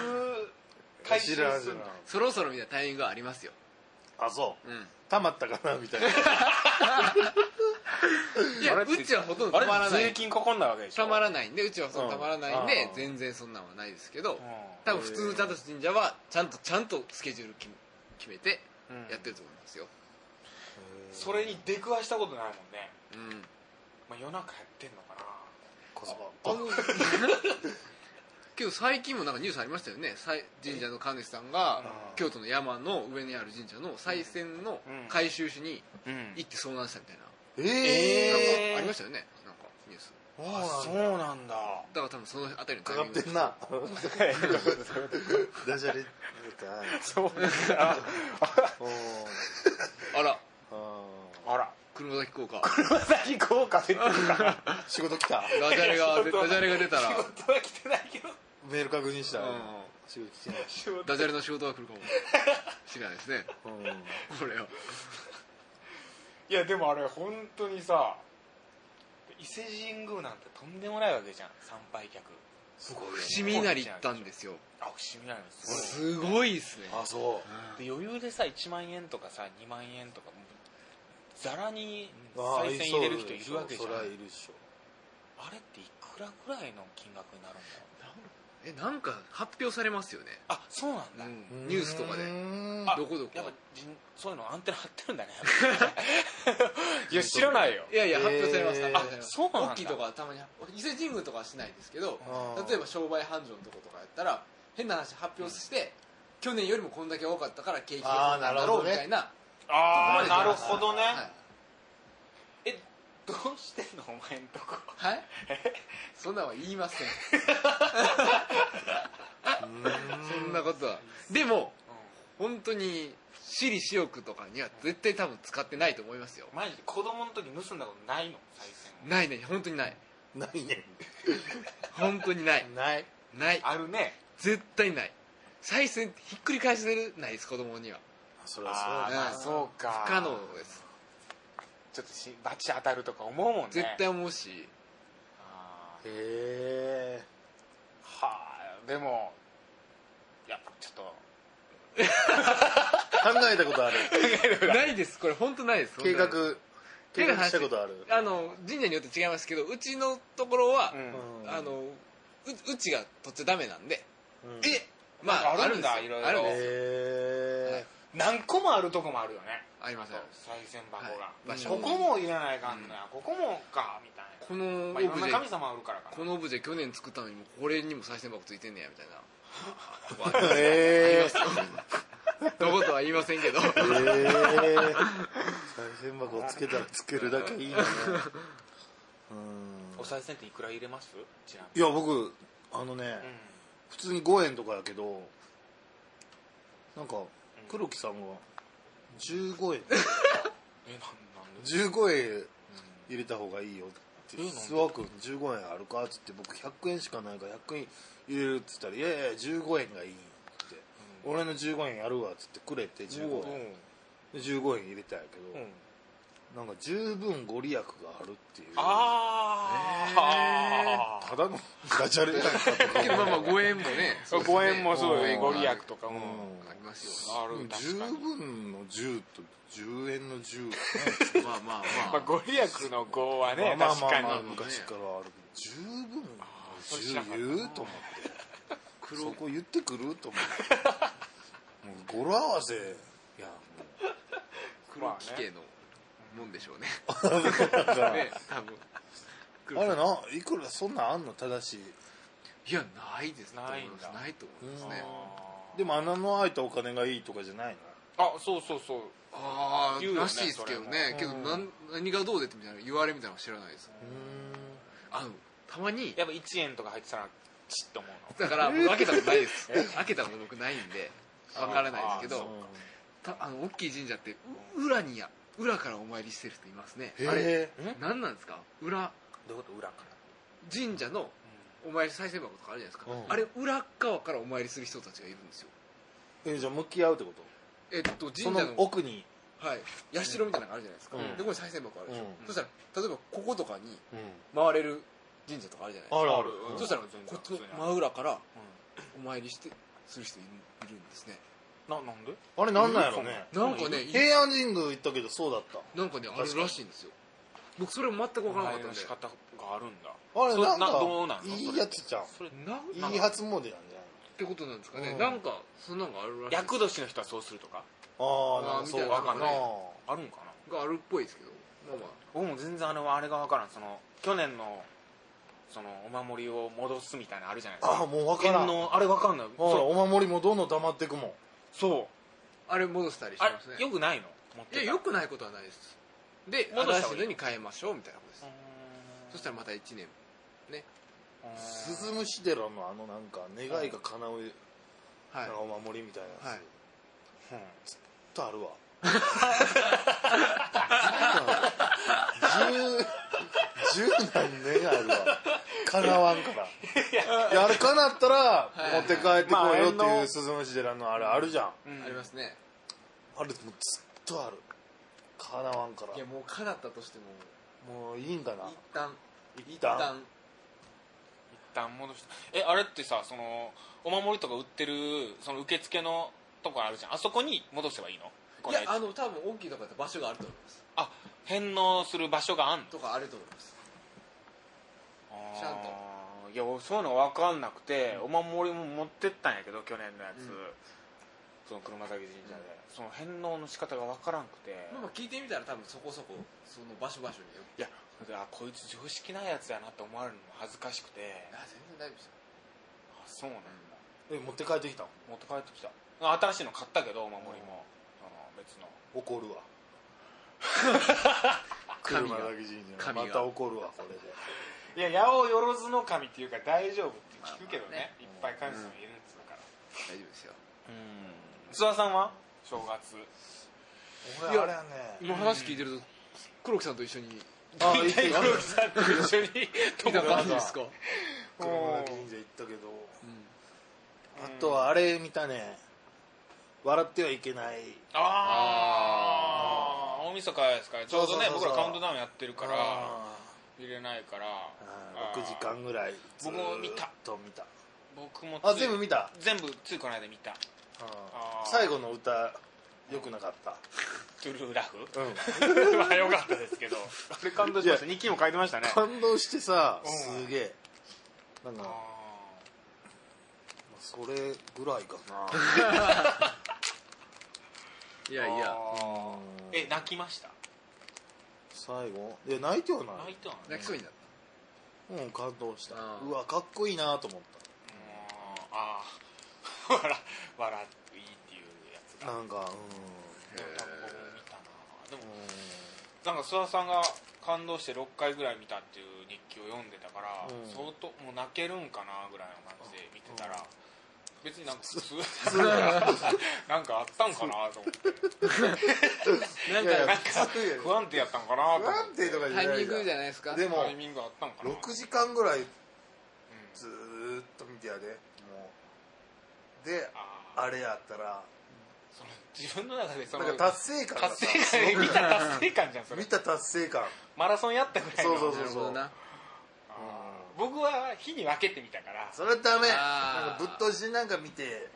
Speaker 1: 回収
Speaker 2: 知らん
Speaker 1: するの？
Speaker 2: 知らん。
Speaker 3: そろそろみたいなタイミングがありますよ。
Speaker 2: あそう。
Speaker 3: うん。
Speaker 2: たまったかなみたいな
Speaker 3: いやうちはほとんど
Speaker 1: あ
Speaker 3: たまらない。
Speaker 1: れ税金かかんないわけでしょ？
Speaker 3: たまらないんでうちはそのたまらないんで
Speaker 2: うん
Speaker 3: 全然そんなんはないですけど
Speaker 1: う
Speaker 3: 多分普通のちゃんと神社はちゃんとちゃんとスケジュール決めて
Speaker 1: ん。
Speaker 3: やってると思いますよ。
Speaker 1: それに出くわしたことないもんね、
Speaker 3: うん。
Speaker 1: まあ、夜中やってんのかな。
Speaker 2: コスパ
Speaker 3: あのけど 最近もなんかニュースありましたよね。神社の神主さんが京都の山の上にある神社の賽銭の回収しに
Speaker 1: うん。
Speaker 3: 行って遭難したみたいな
Speaker 2: ええ
Speaker 3: なんかありましたよね。なんかニュース。
Speaker 1: あそうなんだ。
Speaker 3: だから多分そのあたりのタ
Speaker 2: か
Speaker 3: イミング
Speaker 2: かってんな。ダジャレ
Speaker 1: そう。あ
Speaker 3: あら。
Speaker 1: あら。
Speaker 3: 車崎効果。
Speaker 1: 熊崎効果出てるから。
Speaker 2: 仕事来た。
Speaker 3: ダジャレがダジャレが出たら。
Speaker 1: 仕事は来てないけど。
Speaker 2: メール確認した。
Speaker 3: うん。
Speaker 2: 仕事来てない。
Speaker 1: 仕事。
Speaker 3: ダジャレの仕事が来るかも。しれないですね。
Speaker 2: うん。
Speaker 3: これを
Speaker 1: いやでもあれ本当にさ伊勢神宮なんてとんでもないわけじゃん参拝客。
Speaker 2: すごい
Speaker 3: 伏見稲荷行ったんですよ。
Speaker 1: あ伏見なのすごい
Speaker 3: すごいっすね。
Speaker 2: あそう。
Speaker 1: で余裕でさ1万円とかさ2万円とかもうざらに
Speaker 2: あ
Speaker 1: 賽銭入れる人いるわけじゃん。あれっていくらぐらいの金額になるんだろう？
Speaker 3: えなんか発表されますよね、
Speaker 1: あそうなんだ、
Speaker 3: うん。ニュースとかで。どこどこ。
Speaker 1: やっぱじんそういうのアンテナ張ってるんだね。いや知らないよ。
Speaker 3: いやいや
Speaker 2: へー
Speaker 3: 発表されます発表されます。
Speaker 1: あそうなんだ。
Speaker 3: 大きいとかはたまに伊勢神宮とかはしないですけど
Speaker 2: あー
Speaker 3: 例えば商売繁盛のとことかやったら変な話発表して、去年よりもこんだけ多かったから景気がこうなんだろうみたいな
Speaker 1: ああなるほどね、
Speaker 3: はい、
Speaker 1: えどうしてんのお前んとこ？
Speaker 3: はい、そんなんは言いません。そんなことは。でも本当に私利私欲とかには絶対多分使ってないと思いますよ。
Speaker 1: マジで子供の時盗んだことないの賽銭
Speaker 3: ないね本当にない。
Speaker 2: ないね。
Speaker 3: 本当にない。
Speaker 2: ない。
Speaker 3: ない。
Speaker 1: あるね。
Speaker 3: 絶対ない。再銭ってひっくり返せるないです子供には。
Speaker 2: そりゃそう
Speaker 1: あーまあそうか。
Speaker 3: 不可能です
Speaker 1: ちょっとしバチ当たるとか思うもんね。
Speaker 3: 絶対思うし。
Speaker 1: あ
Speaker 2: へえ
Speaker 1: ー。はあでもやっぱちょっと。
Speaker 2: 考えたことある。
Speaker 3: ないです。これ本当ないです。
Speaker 2: 計画
Speaker 3: 本
Speaker 2: 計画したことある。
Speaker 3: あの神社によって違いますけどうちのところは、
Speaker 1: うん。
Speaker 3: あのううちが取っちゃダメなんで。
Speaker 2: うん。
Speaker 1: え
Speaker 3: まあ
Speaker 1: あるんだ
Speaker 3: ですよ。
Speaker 1: いろいろ。
Speaker 3: あるんですよ。
Speaker 2: へえ
Speaker 1: 何個もあるとこもあるよね
Speaker 3: ありますよ
Speaker 1: 賽銭箱が、
Speaker 3: はい。
Speaker 1: ここも入れないかんのや、ここもかみたいな。
Speaker 3: このオブジェ
Speaker 1: な神様あるからかな。
Speaker 3: このオブジェ去年作ったのにもこれにも賽銭箱ついてんねやみたいな。
Speaker 2: え
Speaker 3: どことは言いませんけど。
Speaker 2: へえ賽銭箱をつけたらつけるだけいいねうん。
Speaker 1: お賽銭っていくら入れます？ちなみ
Speaker 2: いや僕あのね、
Speaker 1: に、
Speaker 2: 普通に5円とかやけどなんか黒木さんが15円。
Speaker 1: えなんなんで、
Speaker 2: 15円入れた方がいいよって。諏訪君15円あるかっつって僕100円しかないから100円入れるっつったら「いやいや15円がいい」って、俺の15円やるわっつってくれて15
Speaker 1: うん
Speaker 2: 円で15円入れたんやけど、
Speaker 1: うん
Speaker 2: なんか十分ご利益があるっていう。
Speaker 1: ああ
Speaker 2: ただのダジャレかとか。
Speaker 3: け どまあまあ5円もね。
Speaker 1: そう5円もそうよね。
Speaker 3: 5
Speaker 1: ご
Speaker 3: 円
Speaker 1: 利益とかも、
Speaker 2: うん。
Speaker 3: ありますよ。
Speaker 1: ある
Speaker 2: 十分の10と10円の10ね
Speaker 3: まあまあ
Speaker 1: ま
Speaker 3: まあ
Speaker 1: あご利益の5はね、
Speaker 2: まあまあ
Speaker 1: 確かに、
Speaker 2: まあまあ昔からある十分の
Speaker 1: それ知らなかった
Speaker 2: 10言うと思って。そこ言ってくると思って。う語呂合わせ。いや
Speaker 3: 黒木家のもんでしょうね。ね多分。
Speaker 2: あれないくらそんなんあんの正しい？
Speaker 3: いやないです。
Speaker 1: ないんだ。
Speaker 3: ないと思いますね。
Speaker 2: でも穴の開いたお金がいいとかじゃないの？
Speaker 1: あそうそうそう。
Speaker 3: あ
Speaker 1: 言うよね
Speaker 3: あらしいですけどね。けど
Speaker 2: それも
Speaker 3: なん何がどうでってみたいな言われみたいなのは知らないです。あのたまに。
Speaker 1: やっぱ1円とか入ってたらチッと思うの。
Speaker 3: だから僕開けたことないです。開けたこと僕ないんでわからないですけど。
Speaker 1: あ
Speaker 3: たあの大きい神社ってう裏にや裏からお参りしてる人いますね。
Speaker 2: へ
Speaker 3: あれ
Speaker 2: え？
Speaker 3: 何なんですか？裏。
Speaker 1: どういうこと？裏か
Speaker 3: 神社のお参り賽銭箱とかあるじゃないですか、
Speaker 2: うん。
Speaker 3: あれ裏側からお参りする人たちがいるんですよ。
Speaker 2: えじゃあ向き合うってこと？
Speaker 3: えっと神社の
Speaker 2: 奥に。
Speaker 3: はい。社みたいなのがあるじゃないですか、
Speaker 2: うん。
Speaker 3: でここに賽銭箱あるでしょ、
Speaker 2: うん。
Speaker 3: そしたら例えばこことかに
Speaker 2: うん。
Speaker 3: 回れる神社とかあるじゃないですか。
Speaker 2: あるある。
Speaker 1: うん。
Speaker 3: そしたらこっちの真裏から
Speaker 1: う
Speaker 3: お参りしてする人いるんですね。
Speaker 1: んななんで？
Speaker 2: あれなんなんやろね。
Speaker 3: なんかねい
Speaker 2: 平安神宮行ったけどそうだった。
Speaker 3: なんかねあるらしいんですよ。僕それ全く分からなかったんで。
Speaker 1: の仕方があるんだ。
Speaker 2: あれ
Speaker 1: それ
Speaker 2: なんか
Speaker 1: どうなんの？
Speaker 2: いいやつじゃん
Speaker 1: それ
Speaker 3: ない
Speaker 2: い初詣なんじゃない
Speaker 3: ってことなんですかね、
Speaker 2: うん。
Speaker 3: なんかそんなのがあるらしい
Speaker 1: 厄年の人はそうするとか。
Speaker 2: ああなんかそう
Speaker 3: あーみたいな
Speaker 1: わかんない。
Speaker 2: な
Speaker 1: あるんかな？
Speaker 3: があるっぽいですけどまあまあ。
Speaker 1: 僕も全然あれはあれが分からん。その去年のそのお守りを戻すみたいなのあるじゃないですか。
Speaker 2: ああもう分からん。
Speaker 1: あれ分かんない。
Speaker 2: お守りもどんどん溜まっていくもん
Speaker 1: そう。
Speaker 3: あれ戻したりし
Speaker 1: あ
Speaker 3: ますね。
Speaker 1: れよくないの？持ってた。
Speaker 3: いやよくないことはないです。で
Speaker 1: 戻した方がいい。
Speaker 3: 新しいのに変えましょうみたいなことです。そしたらまた1年
Speaker 2: 鈴虫寺のあのなんか願いが叶う
Speaker 3: はい
Speaker 2: なんかお守りみたいなや
Speaker 3: はい。
Speaker 2: つずっとあるわ。十十何年あるわ。叶わんから。い やあれ叶ったら
Speaker 3: い。
Speaker 2: 持って帰ってこいよっていう鈴虫寺のあれあるじゃん。
Speaker 1: うん。
Speaker 3: ありますね。
Speaker 2: あれもうずっとある。叶わんから。
Speaker 3: いやもう叶ったとしても。
Speaker 2: もういいんかな。
Speaker 3: 一旦。
Speaker 2: 一旦。
Speaker 1: 一旦戻してえあれってさそのお守りとか売ってるその受付のとこあるじゃん。あそこに戻せばいいの？
Speaker 3: いやあの多分大きいとこだったら場所があると思います。
Speaker 1: あ返納する場所があんの？
Speaker 3: とかあると思います。ちゃんと
Speaker 1: いや俺そういうの分かんなくて、お守りも持ってったんやけど去年のやつ、
Speaker 3: うん。
Speaker 1: その車崎神社で、その返納の仕方が分からんくて、
Speaker 3: まあまあ聞いてみたら多分そこそこその場所場所によって。
Speaker 1: いやあこいつ常識ないやつやなって思われるのも恥ずかしくて。
Speaker 3: あ全然大丈夫ですよ。
Speaker 1: あそうなんだ、
Speaker 2: え持って帰ってきたん？
Speaker 1: 持って帰ってきた。あ新しいの買ったけどお守りも、その別の。
Speaker 2: 怒るわ。車崎神社。また怒るわこれで
Speaker 1: いや八百万の神っていうか大丈夫って聞くけどね,、
Speaker 3: まあまあね。
Speaker 1: いっぱい神様いるんですから。
Speaker 3: 大丈夫ですよ。
Speaker 1: うん。諏訪さんは？正月。
Speaker 2: 俺あれはね。
Speaker 3: 今話聞いてると黒木さんと一緒に。
Speaker 2: あいいよ
Speaker 1: 黒木さんと一緒に？
Speaker 3: 見た感じですか？
Speaker 2: 車崎神社行ったけど。
Speaker 3: うん。
Speaker 2: あとはあれ見たね。笑ってはいけない。
Speaker 1: ああ大晦日ですからちょうどね
Speaker 2: そうそうそうそう。
Speaker 1: 僕らカウントダウンやってるから
Speaker 2: あ
Speaker 1: 見れないから。
Speaker 2: ー6時間ぐらいず
Speaker 1: 僕も見た。
Speaker 2: と見た。
Speaker 1: 僕も
Speaker 2: あ全部見た？
Speaker 1: 全部ついこの間見た。
Speaker 2: 最後の歌よくなかった。
Speaker 1: トゥルーラフ？
Speaker 2: うん。
Speaker 1: は良かったですけど。あれ感動しました。日記も書いてましたね。
Speaker 2: 感動してさ
Speaker 1: うん。
Speaker 2: すげえ。なんか
Speaker 1: あ
Speaker 2: それぐらいかな。い
Speaker 3: やいや。
Speaker 1: え泣きました？
Speaker 2: 最後？いや泣いてはない。
Speaker 1: 泣いたの
Speaker 3: 泣きそうになっ
Speaker 2: うん感動した。うわかっこいいなと思っ
Speaker 1: ああ 笑笑いいっていうやつが
Speaker 2: たなんかうん。
Speaker 1: 見たな。でも
Speaker 2: う
Speaker 1: なんか諏訪さんが感動して6回ぐらい見たっていう日記を読んでたから、
Speaker 2: うん。
Speaker 1: 相当もう泣けるんかなぐらいの感じで見てたら、別になんか普通。な。んかあったんかなと思って。なんか不安定やったんかなと
Speaker 2: 不
Speaker 1: 思って。
Speaker 2: 安定とか
Speaker 3: た
Speaker 2: じゃない
Speaker 3: タイミングじゃないですか？
Speaker 2: でも
Speaker 1: タイミングあったんかな。
Speaker 2: 6時間ぐらい
Speaker 1: うん。
Speaker 2: ずーっと見てやで。もう。で
Speaker 1: あ
Speaker 2: れやったら。
Speaker 1: その自分の中でその
Speaker 2: なんか達成感が
Speaker 1: 達成感見た達成感じゃんそれ。
Speaker 2: 見た達成感。
Speaker 1: マラソンやったぐらいの。
Speaker 2: そうそう。
Speaker 3: なるほどな
Speaker 1: 僕は日に分けてみたから。
Speaker 2: それはダメ。なんかぶっ通しなんか見て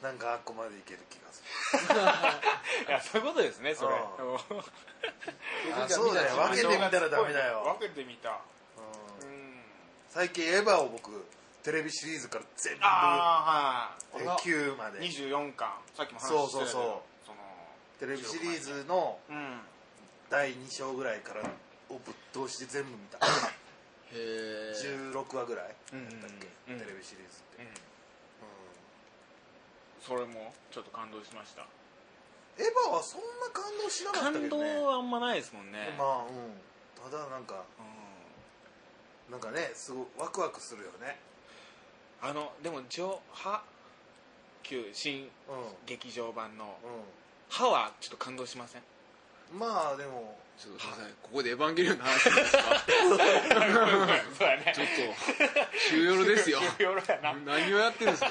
Speaker 1: う
Speaker 2: なんかあっこまでいける気がす
Speaker 1: ん いやそういうことですねそれ。
Speaker 2: う
Speaker 1: うん。
Speaker 2: あそうだよ。分けてみたらダメだよ。
Speaker 1: 分けてみた。
Speaker 2: る、うん。
Speaker 1: うん。
Speaker 2: 最近エヴァを僕テレビシリーズから全部
Speaker 1: ああはい。
Speaker 2: 9まで。
Speaker 1: 24巻。さっきも話
Speaker 2: そう
Speaker 1: してたけど。
Speaker 2: そうそう
Speaker 1: その
Speaker 2: テレビシリーズの
Speaker 1: うん。
Speaker 2: 第2章ぐらいからをぶっ通して全部見た 16話ぐらい
Speaker 1: うんうん
Speaker 2: だっけ、
Speaker 1: うん。
Speaker 2: テレビシリーズって、
Speaker 1: うん。それもちょっと感動しました。
Speaker 2: エヴァはそんな感動しなかったけ
Speaker 1: 感動
Speaker 2: どね
Speaker 1: はあんまないですもんね。
Speaker 2: まあうん。ただなんか
Speaker 1: うん。
Speaker 2: なんかねすごいワクワクするよね。
Speaker 1: あのでも上波旧新
Speaker 2: う
Speaker 1: 劇場版の
Speaker 2: ん。
Speaker 1: 歯はちょっと感動しません
Speaker 2: うん？まあでも
Speaker 3: ちょっとすいませんここでエヴァンゲリオンの話ですか
Speaker 1: そうやね。
Speaker 3: ちょっと週夜ですよ。何をやってるんですか？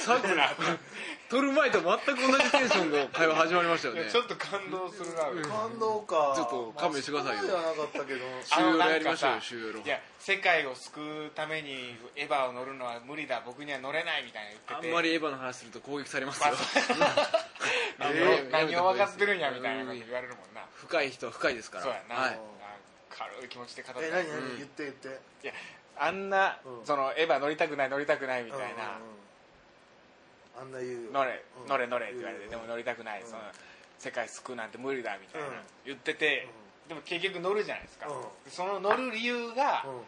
Speaker 3: さっき 撮る前と全く同じテンションの会話始まりましたよね。
Speaker 1: ちょっと感動するな。
Speaker 3: うん。
Speaker 2: 感動か。
Speaker 3: ちょっと勘弁してくださいよ。
Speaker 2: まあそこまではなかったけど。
Speaker 3: 週夜やりましょうよ週夜
Speaker 1: いや世界を救うためにエヴァを乗るのは無理だ僕には乗れないみたいな言ってて。
Speaker 3: あんまりエヴァの話すると攻撃されますよ。
Speaker 1: 何を何を分かってるんやみたいな
Speaker 3: うん
Speaker 1: こと言われるもんな。
Speaker 3: 深い人は深いですから。
Speaker 1: そうやな、
Speaker 3: はい。
Speaker 1: あ軽い気持ちで語って。
Speaker 2: え何何、
Speaker 3: うん
Speaker 2: 言って言って。
Speaker 1: いやあんな、
Speaker 2: うん。
Speaker 1: そのエヴァ乗りたくない乗りたくないみたいな、
Speaker 2: うんうんうんあんな言うよ
Speaker 1: 乗れ
Speaker 2: うん
Speaker 1: 乗れ乗れって言われて、
Speaker 2: うん
Speaker 1: でも乗りたくない、
Speaker 2: うん。
Speaker 1: その世界救うなんて無理だみたいな、
Speaker 2: うん。
Speaker 1: 言ってて、でも結局乗るじゃないですか、
Speaker 2: うん。
Speaker 1: その乗る理由が、
Speaker 2: うん。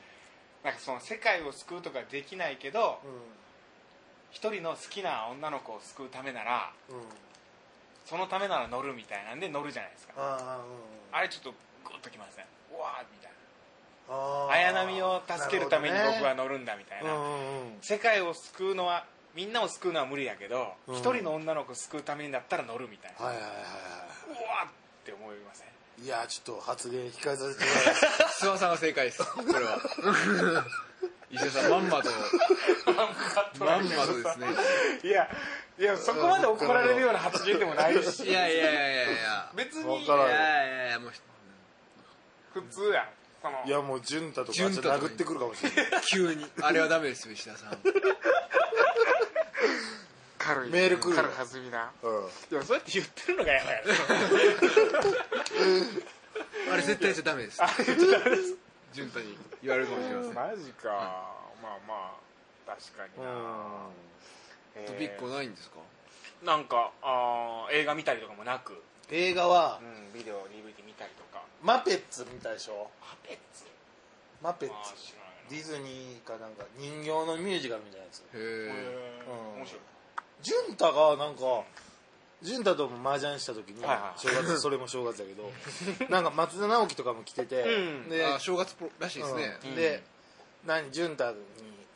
Speaker 1: なんかその世界を救うとかできないけど
Speaker 2: うん。
Speaker 1: 一人の好きな女の子を救うためなら
Speaker 2: うん。
Speaker 1: そのためなら乗るみたいなんで乗るじゃないですか。
Speaker 2: あ
Speaker 1: れちょっとグッときません？うわーみたいな。綾波を助けるために僕は乗るんだみたいな、世界を救うのはみんなを救うのは無理やけど
Speaker 2: うん。
Speaker 1: 一、人の女の子を救うためにだったら乗るみたいな、
Speaker 2: はいはいは
Speaker 1: うわーって思いません？
Speaker 2: いやちょっと発言控えさせてください。
Speaker 3: 諏訪さんが正解です。これは。石田さんまんまと。まんまと。ですね。
Speaker 1: いやいやそこまで怒られるような発言でもないし。
Speaker 3: いやいやいやいやいや。
Speaker 1: 別に。
Speaker 3: いやいやいやもう。
Speaker 1: 普通やんその。
Speaker 2: いやもう潤太とか
Speaker 3: 潤太とか
Speaker 2: 殴ってくるかもしれない。
Speaker 3: 急に。あれはダメですよ石田さん
Speaker 1: 軽い。
Speaker 2: メール来る
Speaker 1: はずみな。
Speaker 2: うん。
Speaker 1: でもそうやって言ってるのがやばいや
Speaker 3: あれ絶対言っちゃダメです。潤太に言われるかもしれません。
Speaker 1: マジか。まあまあ確かにな。えー。
Speaker 3: トピックはないんですか？
Speaker 1: なんかあー映画見たりとかもなく、
Speaker 2: 映画は
Speaker 1: うん、ビデオ DVD 見たりとか。
Speaker 2: マペッツ見たでしょ。
Speaker 1: パペッツ？
Speaker 2: マペッツ。ディズニーかなんか人形のミュージカルみたいなやつ。
Speaker 3: へえ
Speaker 2: うん
Speaker 1: 面白い
Speaker 2: 潤太がなんか潤太とも麻雀した時に
Speaker 1: はいはい
Speaker 2: 正月 それも正月だけどなんか松田直樹とかも来てて
Speaker 1: うん。
Speaker 2: で
Speaker 3: あ正月らしいですね。
Speaker 2: うん。で何潤太に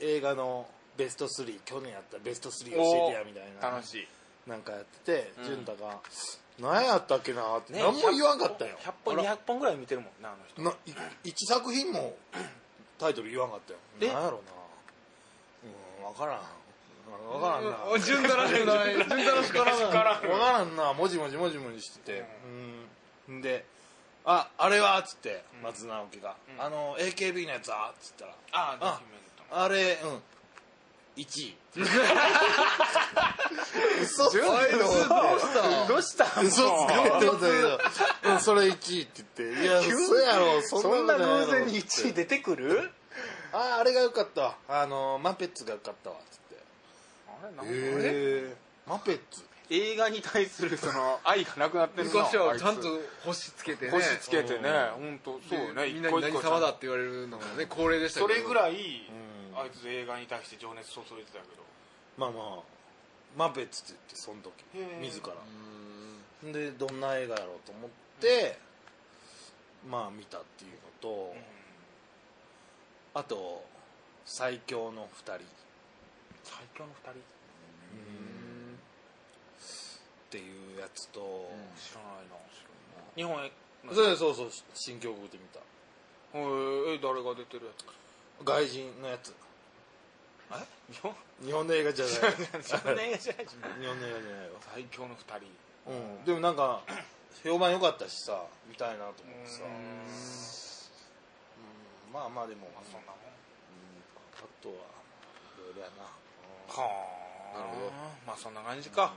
Speaker 2: 映画のベスト3去年やったベスト3教えてやみたいな
Speaker 1: 楽しい。
Speaker 2: なんかやってて
Speaker 1: うん。
Speaker 2: 潤太が「何やったっけな」って
Speaker 1: ね
Speaker 2: 何も言わんかったよ。
Speaker 1: 100本200本ぐらい見てるもんなあの人。
Speaker 2: な一作品もタイトル言わんかったよ。
Speaker 1: え？
Speaker 2: 何やろうな。うん分からん分からんな。
Speaker 3: あ潤太らしくない。潤太らしくない。
Speaker 2: 分からんな。もじもじもじもじしてて。うん。で「ああれは?」っつって
Speaker 1: うん。
Speaker 2: 松直樹が「
Speaker 1: うん。
Speaker 2: あの AKB のやつは?」っつったら。
Speaker 1: ああ
Speaker 2: ああれうん。1位。嘘。
Speaker 1: どうしたどうした？
Speaker 2: 嘘つけってことだけど。うんそれ1位って言って「いや嘘やろ。そ
Speaker 1: そんな偶然に1位出てくる？
Speaker 2: あああれがよかったわ。あのマペッツがよかったわ」っつって
Speaker 1: あれなんか
Speaker 2: へえマペッツ。
Speaker 1: 映画に対するその愛がなくなってるな
Speaker 3: 昔はちゃんと星つけてね。
Speaker 1: つ星つけてね。
Speaker 2: うん。
Speaker 1: 本当そうよね
Speaker 3: みんなに何様だって言われるのがね恒例でしたけど。
Speaker 1: それぐらい
Speaker 2: うん。
Speaker 1: あいつ映画に対して情熱注いでたけど。
Speaker 2: まあまあマペッツって言ってその時。自ら。
Speaker 3: うん。
Speaker 2: でどんな映画やろうと思って、まあ見たっていうのと、あと最強の2人。っ
Speaker 1: 最強の二人。
Speaker 2: ていうやつと、
Speaker 1: 知らないな。日本へ。
Speaker 2: そうそうそう。新京極で見た。
Speaker 1: えーえ誰が出てるやつ？
Speaker 2: 外人のやつ。
Speaker 1: え？日本？
Speaker 2: 日本の映画じゃない。
Speaker 1: そんな映画じゃない
Speaker 2: 日本の映画じゃないよ、
Speaker 1: 最強の二人。
Speaker 2: うん、でもなんか評判良かったしさ見たいなと思ってさ、
Speaker 1: うーん。
Speaker 2: うん。まあまあでも、
Speaker 1: まあそんなもん。
Speaker 2: うん。あとはいろいろやな
Speaker 1: はあ。
Speaker 3: なるほど。
Speaker 1: まあそんな感じか。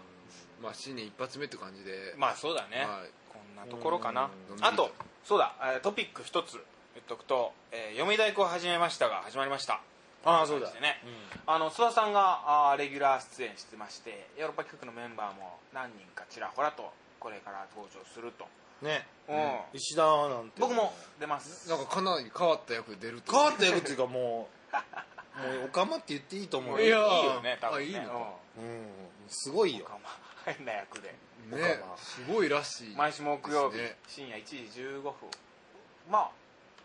Speaker 3: まあ新年一発目って感じで。
Speaker 1: まあそうだね。
Speaker 3: はい。
Speaker 1: こんなところかな。
Speaker 3: うん。
Speaker 1: あとそうだ。えートピック一つ言っとくとえー読み太鼓を始めましたが始まりました。
Speaker 2: ああそうだ。
Speaker 1: でね、あの諏訪さんがあーレギュラー出演してましてヨーロッパ企画のメンバーも何人かちらほらとこれから登場すると、
Speaker 2: ね。
Speaker 1: うん。
Speaker 2: 石田なんて。
Speaker 1: 僕も出ます。
Speaker 3: なんかかなり変わった役で出ると。
Speaker 2: 変わった役っていうかもう もうおかまって言っていいと思う
Speaker 1: いい
Speaker 3: や
Speaker 2: よ、
Speaker 1: いいよね多分ね。
Speaker 3: あいいのか。
Speaker 2: うん、すごいよ。
Speaker 1: 変な役で。
Speaker 3: ねすごいらしい。
Speaker 1: 毎週木曜日、
Speaker 3: ね。
Speaker 1: 深夜1時15分。まあ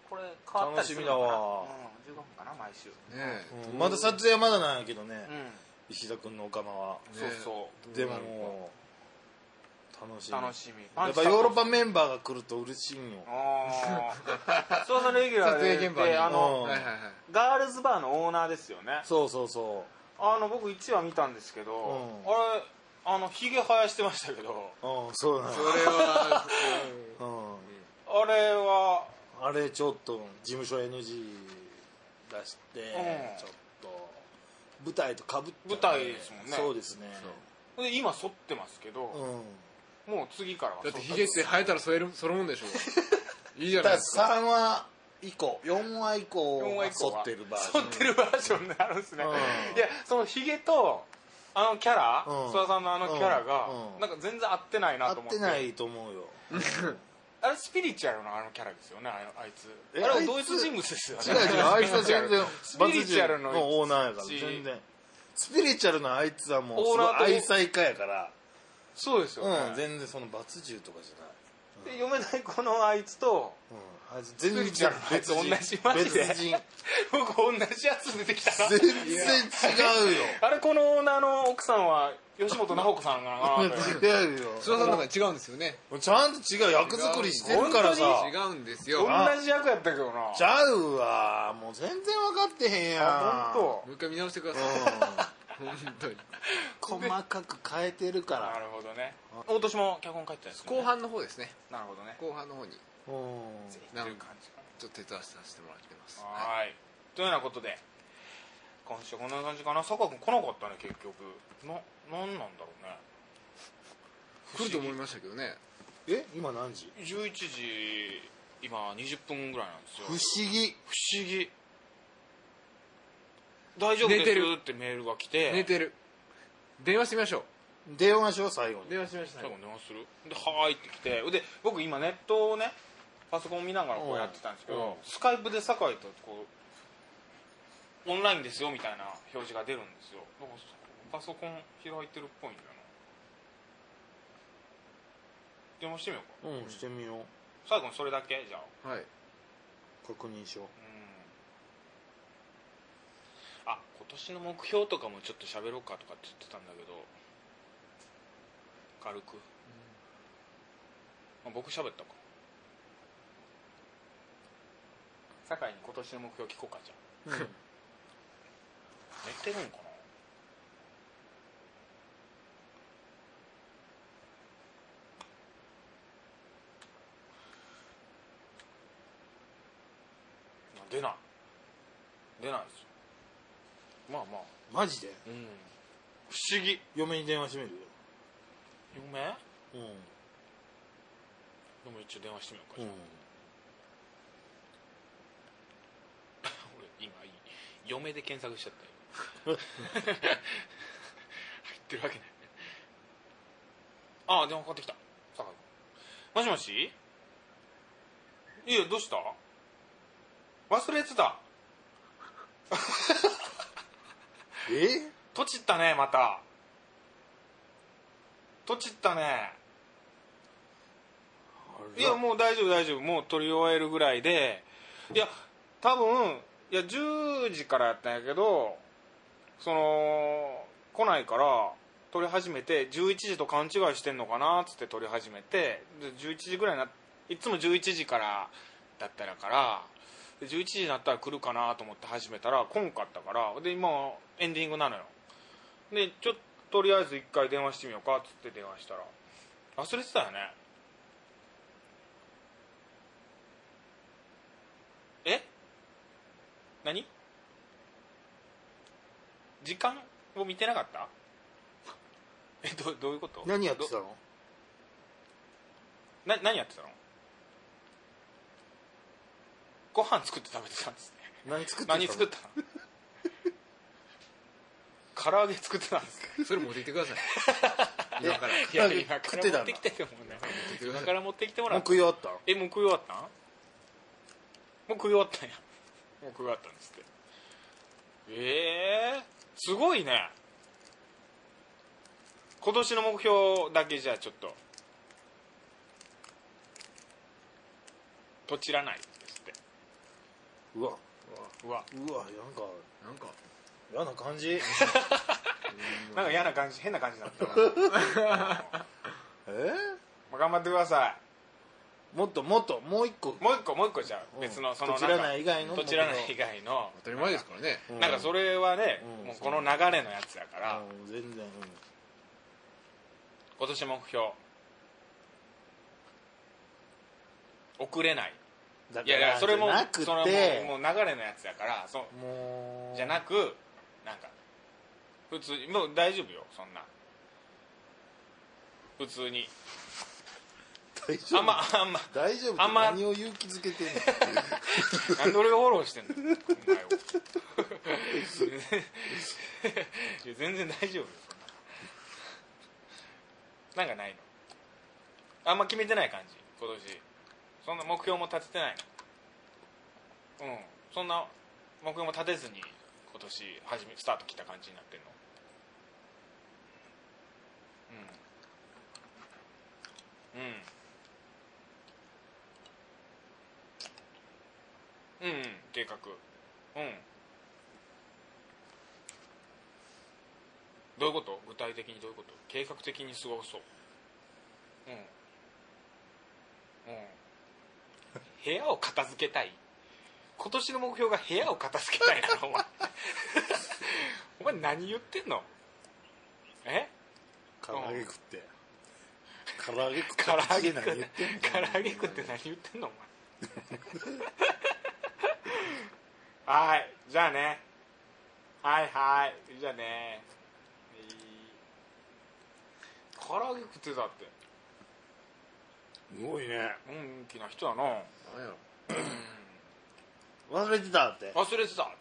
Speaker 1: これ変わったりするのかな。
Speaker 2: 楽しみだわ。
Speaker 1: うん、15分かな毎週。
Speaker 3: ね
Speaker 2: うん。まだ撮影はまだなんやけどね、
Speaker 1: うん。
Speaker 2: 石田君のおかまは。
Speaker 3: ね
Speaker 1: そうそう。
Speaker 2: でももう楽しみ。
Speaker 1: 楽しみ。
Speaker 2: やっぱヨーロッパメンバーが来ると嬉しいん。よ
Speaker 1: ああ そうそうレギュラーで
Speaker 3: 撮影現場に。
Speaker 1: であの、
Speaker 2: うん。
Speaker 3: はいはいはい
Speaker 1: ガールズバーのオーナーですよね。
Speaker 2: そうそうそ
Speaker 1: あの僕1話見たんですけど、
Speaker 2: ん。
Speaker 1: あれあのひげ生やしてましたけど。
Speaker 2: ううんそうなの
Speaker 3: それは
Speaker 2: うん。
Speaker 1: あれは
Speaker 2: あれちょっと事務所 NG 出して、
Speaker 1: うん。
Speaker 2: ちょっと舞台とかぶって
Speaker 1: 舞台ですもんね。
Speaker 2: そうですね。
Speaker 1: で今剃ってますけど、
Speaker 2: うん
Speaker 1: もう次からは
Speaker 3: だってヒゲって生えたら添えるそのもんでしょ いいじゃないですか。
Speaker 2: 3話以降4話以降
Speaker 1: 4話
Speaker 2: は
Speaker 1: 以降は。
Speaker 2: 剃ってるバージョン。
Speaker 1: 剃ってるバージョンになるんですね、
Speaker 2: うん。
Speaker 1: いやそのひげとあのキャラ
Speaker 2: うん。
Speaker 1: 諏訪さんのあのキャラが、
Speaker 2: うん。
Speaker 1: なんか全然合ってないな
Speaker 2: 合
Speaker 1: と思って。
Speaker 2: ってないと思うよ。
Speaker 1: あれスピリチュアルのあのキャラですよねあいつ。
Speaker 2: え
Speaker 1: あれは
Speaker 2: あいつ
Speaker 1: 同一人物ですよね。
Speaker 2: 違う違うあいつは全然
Speaker 1: スピリチュアルの
Speaker 2: オーナーやから
Speaker 1: し
Speaker 2: 全然。スピリチュアルのあいつはもうすごい
Speaker 1: オーナーと
Speaker 2: 愛妻家やから
Speaker 1: そうですよね、
Speaker 2: うん全然その罰獣とかじゃない。
Speaker 1: で読めない子のあいつと
Speaker 2: うんあいつ全然
Speaker 1: スピリチュアルのあいつ同じマジで。
Speaker 2: 別人。
Speaker 1: 僕同じやつ出てきたな。
Speaker 2: 全然違うよ。
Speaker 1: あれこのオーナーの奥さんは吉本直子さんがな。と思って
Speaker 2: 違うよ。
Speaker 3: 諏訪さんの中で違うんですよね。
Speaker 2: ちゃんと違う役作りしてるからさ。
Speaker 3: 違うんですよ。
Speaker 1: 同じ役やったけどな。
Speaker 2: ちゃうわ。もう全然分かってへんやん。
Speaker 3: もう一回見直してください本当に。
Speaker 2: 当細かく変えてるか
Speaker 1: な
Speaker 2: ら
Speaker 1: るほどね。大年も脚本書いてたんですよね。
Speaker 3: 後半の方ですね。
Speaker 1: なるほどね。
Speaker 3: 後半の方に。
Speaker 2: うん
Speaker 1: ぜひという感じか
Speaker 3: ちょっと手伝わせてもらってます。
Speaker 1: なはい。というようなことで今週こんな感じかな。坂君来なかったね結局。ななんなんだろうね。
Speaker 3: 来ると思いましたけどね。
Speaker 2: え？今何時
Speaker 1: ？11時今20分ぐらいなんですよ。
Speaker 2: 不思議。
Speaker 1: 不思議大丈夫です
Speaker 3: 寝てる
Speaker 1: ってメールが来て。
Speaker 3: 寝てる。電話してみましょ
Speaker 2: 電話しよう最後に。
Speaker 3: う電話してみましょ
Speaker 1: 最後電話する。で「はーい」って来て。で僕今ネットをねパソコン見ながらこうやってたんですけど、
Speaker 2: うん。
Speaker 1: スカイプで酒井とこうオンラインですよみたいな表示が出るんですよ。だからパソコン開いてるっぽいんだよな。電話してみようか。
Speaker 2: うんしてみよう。
Speaker 1: 最後にそれだけじゃあ。
Speaker 3: はい。
Speaker 2: 確認しよう。
Speaker 1: うんあ今年の目標とかもちょっと喋ろうかとかって言ってたんだけど軽く、まあ、僕喋ったか。酒井に今年の目標聞こうかじゃあ。寝てるんかな。出ない。出ないですよまあまあ。
Speaker 2: マジで？
Speaker 1: うん。不思議。
Speaker 2: 嫁に電話してみる？よ
Speaker 1: 嫁？
Speaker 2: うん。
Speaker 1: でも一応電話してみようか、
Speaker 2: うん。
Speaker 1: 俺今いい。嫁で検索しちゃったよ。入ってるわけない。ああ電話かかってきた。酒井君。もしもし？いやどうした？忘れてた
Speaker 2: え？
Speaker 1: とちったねまた。とちったね。いやもう大丈夫大丈夫。もう撮り終えるぐらいで。いや多分いや10時からやったんやけどその来ないから撮り始めて11時と勘違いしてんのかなっつって撮り始めてで11時ぐらいないつも11時からだったらからで11時になったら来るかなと思って始めたら来んかったからで今エンディングなのよ。でちょっととりあえず一回電話してみようかっつって電話したら忘れてたよね。え？何？時間を見てなかった？えどどういうこと？
Speaker 2: 何やってたの？
Speaker 1: な何やってたの？ご飯作って食べてたんですね。
Speaker 2: 何作ってたの？
Speaker 1: 何作ったの？唐揚げ作ってたんですか
Speaker 3: それ持ってきてください。今から。
Speaker 1: い
Speaker 2: や
Speaker 1: 今から持ってきてもね
Speaker 3: てください。
Speaker 1: 今から持ってきてもら
Speaker 2: もう
Speaker 1: って
Speaker 2: 食い終わった
Speaker 1: えもう食い終わったんもう食い終わったんやもう食い終わったんですってええー、すごいね今年の目標だけじゃあちょっととちらない
Speaker 2: うわ
Speaker 1: うわ
Speaker 2: うわなんか
Speaker 3: なんか
Speaker 2: 嫌な感じ。
Speaker 1: なんか嫌な感じ変な感じになったな
Speaker 2: え？
Speaker 1: まあ頑張ってくださ
Speaker 2: もっともっともう一個。
Speaker 1: いもう一個もう一個じゃあ
Speaker 2: うん。
Speaker 1: 別のその
Speaker 2: とちらない以外の
Speaker 1: とちらない以外の。
Speaker 3: 当たり前ですからね。
Speaker 2: うん。
Speaker 1: なんかそれはね、
Speaker 2: うん。
Speaker 1: もうこの流れのやつやから、
Speaker 2: うん全然
Speaker 1: 今年目標。遅れない
Speaker 2: だ
Speaker 1: いやいやそれも
Speaker 2: じゃなく
Speaker 1: それ
Speaker 2: て
Speaker 1: ももう流れのやつやからそ
Speaker 2: もう
Speaker 1: じゃなくなんか普通にもう大丈夫よそんな普通に。
Speaker 2: 大丈夫？
Speaker 1: あんまあんま。
Speaker 2: 大丈夫
Speaker 1: あんま。
Speaker 2: 何を勇気づけてんの？
Speaker 1: なんで俺がフォローしてんの？お前を。い や全然大丈夫よそんな。なんかないの？あんま決めてない感じ今年そんな目標も立ててないうん。そんな目標も立てずに今年始めスタート切った感じになってんの？うん。うん。うんうん。計画。うん。どういうこと？具体的にどういうこと？計画的に過ごそう。うん。うん。部屋を片付けたい。今年の目標が部屋を片付けたいなのお前。お前何言ってんの？え？
Speaker 2: 唐揚げ食って。唐揚げ食って
Speaker 1: 唐揚げ食って唐揚げ食って何言ってんの？お前。はいじゃあね。はいはいじゃあね。唐揚げ食ってたって
Speaker 2: すごいね。
Speaker 1: うん大きな人だな。
Speaker 3: なんやろ。
Speaker 2: 忘れてたって。
Speaker 1: 忘れてたっつって。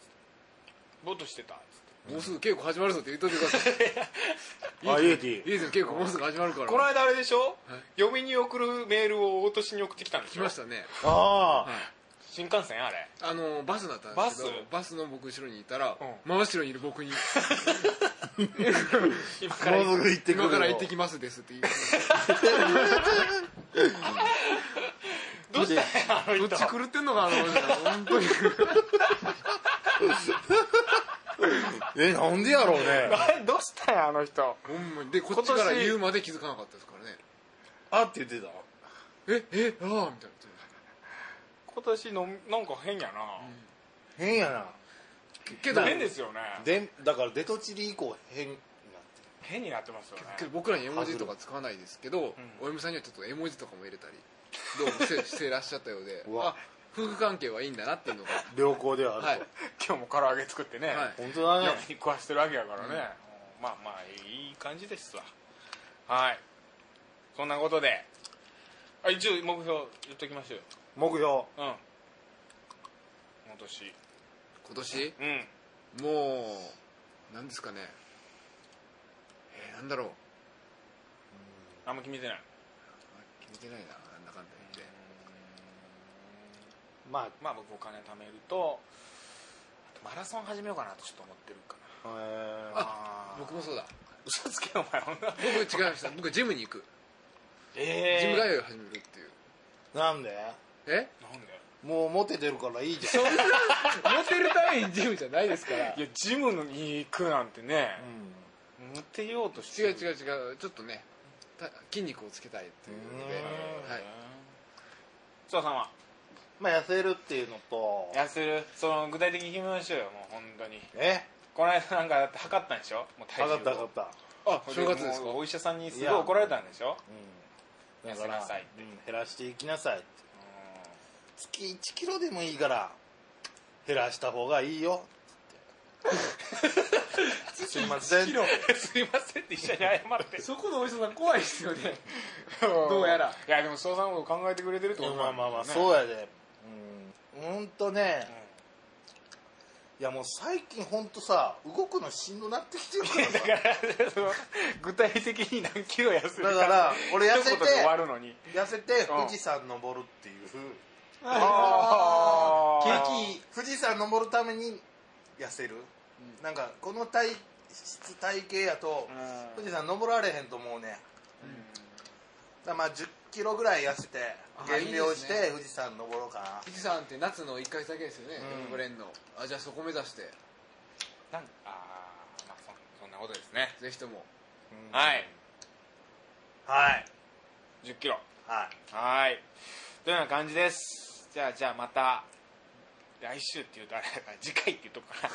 Speaker 1: ぼーっとしてたっつって。
Speaker 3: もうすぐ稽古始まるぞって言っといてください。
Speaker 2: あイエティ
Speaker 3: イエティの稽古もうすぐ始まるから。
Speaker 1: この間あれでしょ、
Speaker 3: はい。
Speaker 1: 嫁に送るメールを落としに送ってきたんでしょ？
Speaker 3: 来ましたね。
Speaker 2: ああ。
Speaker 3: はい
Speaker 1: 新幹線あれ。
Speaker 3: あのバスだったんですけど
Speaker 1: バス？
Speaker 3: バスの僕後ろにいたら、
Speaker 1: う
Speaker 3: 真後ろにいる僕に。
Speaker 1: 今から
Speaker 2: 行ってくる
Speaker 3: 今から行ってきますですって言って
Speaker 1: どうしたあの人。
Speaker 3: とち狂ってんのかな本当に。
Speaker 2: えなんでやろうね。
Speaker 1: あれどうしたんやあの人。
Speaker 3: ほんまに。でこっちから言うまで気づかなかったですからね。
Speaker 2: あって言ってた？
Speaker 3: ええああみたいな
Speaker 1: 今年のなんか変やな、
Speaker 2: 変やな。
Speaker 3: けど
Speaker 1: 変ですよね。
Speaker 2: でだからデトチリ以降変になって
Speaker 1: 変になってますよね。
Speaker 3: けど僕らに絵文字とか使わないですけど、お嫁さんにはちょっと絵文字とかも入れたりどうもして してらっしゃったようで
Speaker 2: うわ。
Speaker 3: あ夫婦関係はいいんだなっていうのが。
Speaker 2: 良好ではあると、
Speaker 3: はい。
Speaker 1: 今日も唐揚げ作ってね、
Speaker 3: はい。
Speaker 2: 本当だね。
Speaker 1: 嫁に食わしてるわけやからね、うん。まあまあいい感じですわ。はい。そんなことで。あ一応目標言っときましょうよ
Speaker 2: 目標。
Speaker 1: うん。今年。
Speaker 3: 今年？
Speaker 1: うん。
Speaker 3: もう何ですかね。えー、なんだろう。
Speaker 1: あんま決めてない。
Speaker 3: 決めてないな。なんだかんだ言って。
Speaker 2: まあ
Speaker 1: まあ僕お金貯めるとあとマラソン始めようかなとちょっと思ってるかな
Speaker 2: えー。
Speaker 1: あー。
Speaker 3: 僕もそうだ。
Speaker 1: 嘘つけよお前。
Speaker 3: 僕違いました。僕ジムに行く。
Speaker 1: え
Speaker 3: ジム通いを始めるっていう。
Speaker 2: なんで？
Speaker 3: え？
Speaker 1: なんで？
Speaker 2: もうモテてるからいいじゃん、
Speaker 3: モテるためにジムじゃないですから。
Speaker 1: いやジムに行くなんてね。モテようとして
Speaker 3: 違う違う違う。ちょっとねた筋肉をつけたいっていうので、
Speaker 2: うん。
Speaker 3: はい、
Speaker 1: 津田さんは？
Speaker 2: まあ痩せるっていうのと。
Speaker 1: 痩せる？その具体的に決めましょうよもう本当に。
Speaker 2: え？
Speaker 1: この間なんかだって測ったんでしょ？もう体重
Speaker 2: 分かった分かっ
Speaker 3: あ
Speaker 1: それ
Speaker 3: 正月ですか？
Speaker 1: お医者さんにすごい怒られたんでしょ？
Speaker 2: た、うん、
Speaker 1: 痩せなさいって。
Speaker 2: うん。減らしていきなさいって。
Speaker 1: う
Speaker 2: 月1キロでもいいから減らした方がいいよ。
Speaker 1: ん
Speaker 2: すいません。
Speaker 1: すいません。って一緒に謝って。
Speaker 3: そこのお医者さん怖いですよね。どうやら。
Speaker 1: いやでも須田さんも考えてくれてるってこと
Speaker 2: まあまあまあ
Speaker 1: う
Speaker 2: そうやで。うん。ほんとね。いやもう最近ほんとさ動くのしんどなってきてるからさ。
Speaker 1: だからその具体的に何キロ痩せるか。
Speaker 2: だから俺痩せて
Speaker 1: 一言で終わるのに。
Speaker 2: 痩せて富士山登るっていう
Speaker 1: あー。
Speaker 2: 景気富士山登るために痩せる、なんかこの体質体型やと
Speaker 1: うん。
Speaker 2: 富士山登られへんと思うね。だからまあ1 0キロぐらい痩せて
Speaker 3: あ
Speaker 2: 減量し
Speaker 3: いいですね。
Speaker 2: て富士山登ろうかな。
Speaker 3: 富士山って夏の1ヶ月だけですよね、
Speaker 2: うん。
Speaker 3: 登れんの。あじゃあそこ目指して。
Speaker 1: なんあーまあそそんなことですね。
Speaker 3: ぜひとも。
Speaker 1: はい。
Speaker 2: はい。
Speaker 1: 1 0キロ。
Speaker 2: はい。
Speaker 1: はい。というような感じですじゃあじゃあまた来週っていうとあれだから次回っていうとこか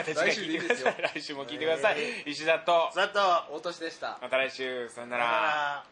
Speaker 1: ら
Speaker 3: 来週でいい
Speaker 1: 聞いて
Speaker 3: ですよ
Speaker 1: ください。来週も聞いてください、
Speaker 2: え
Speaker 1: 石田と
Speaker 2: 佐藤
Speaker 3: 大年でした。
Speaker 1: また来週。さよな
Speaker 2: ら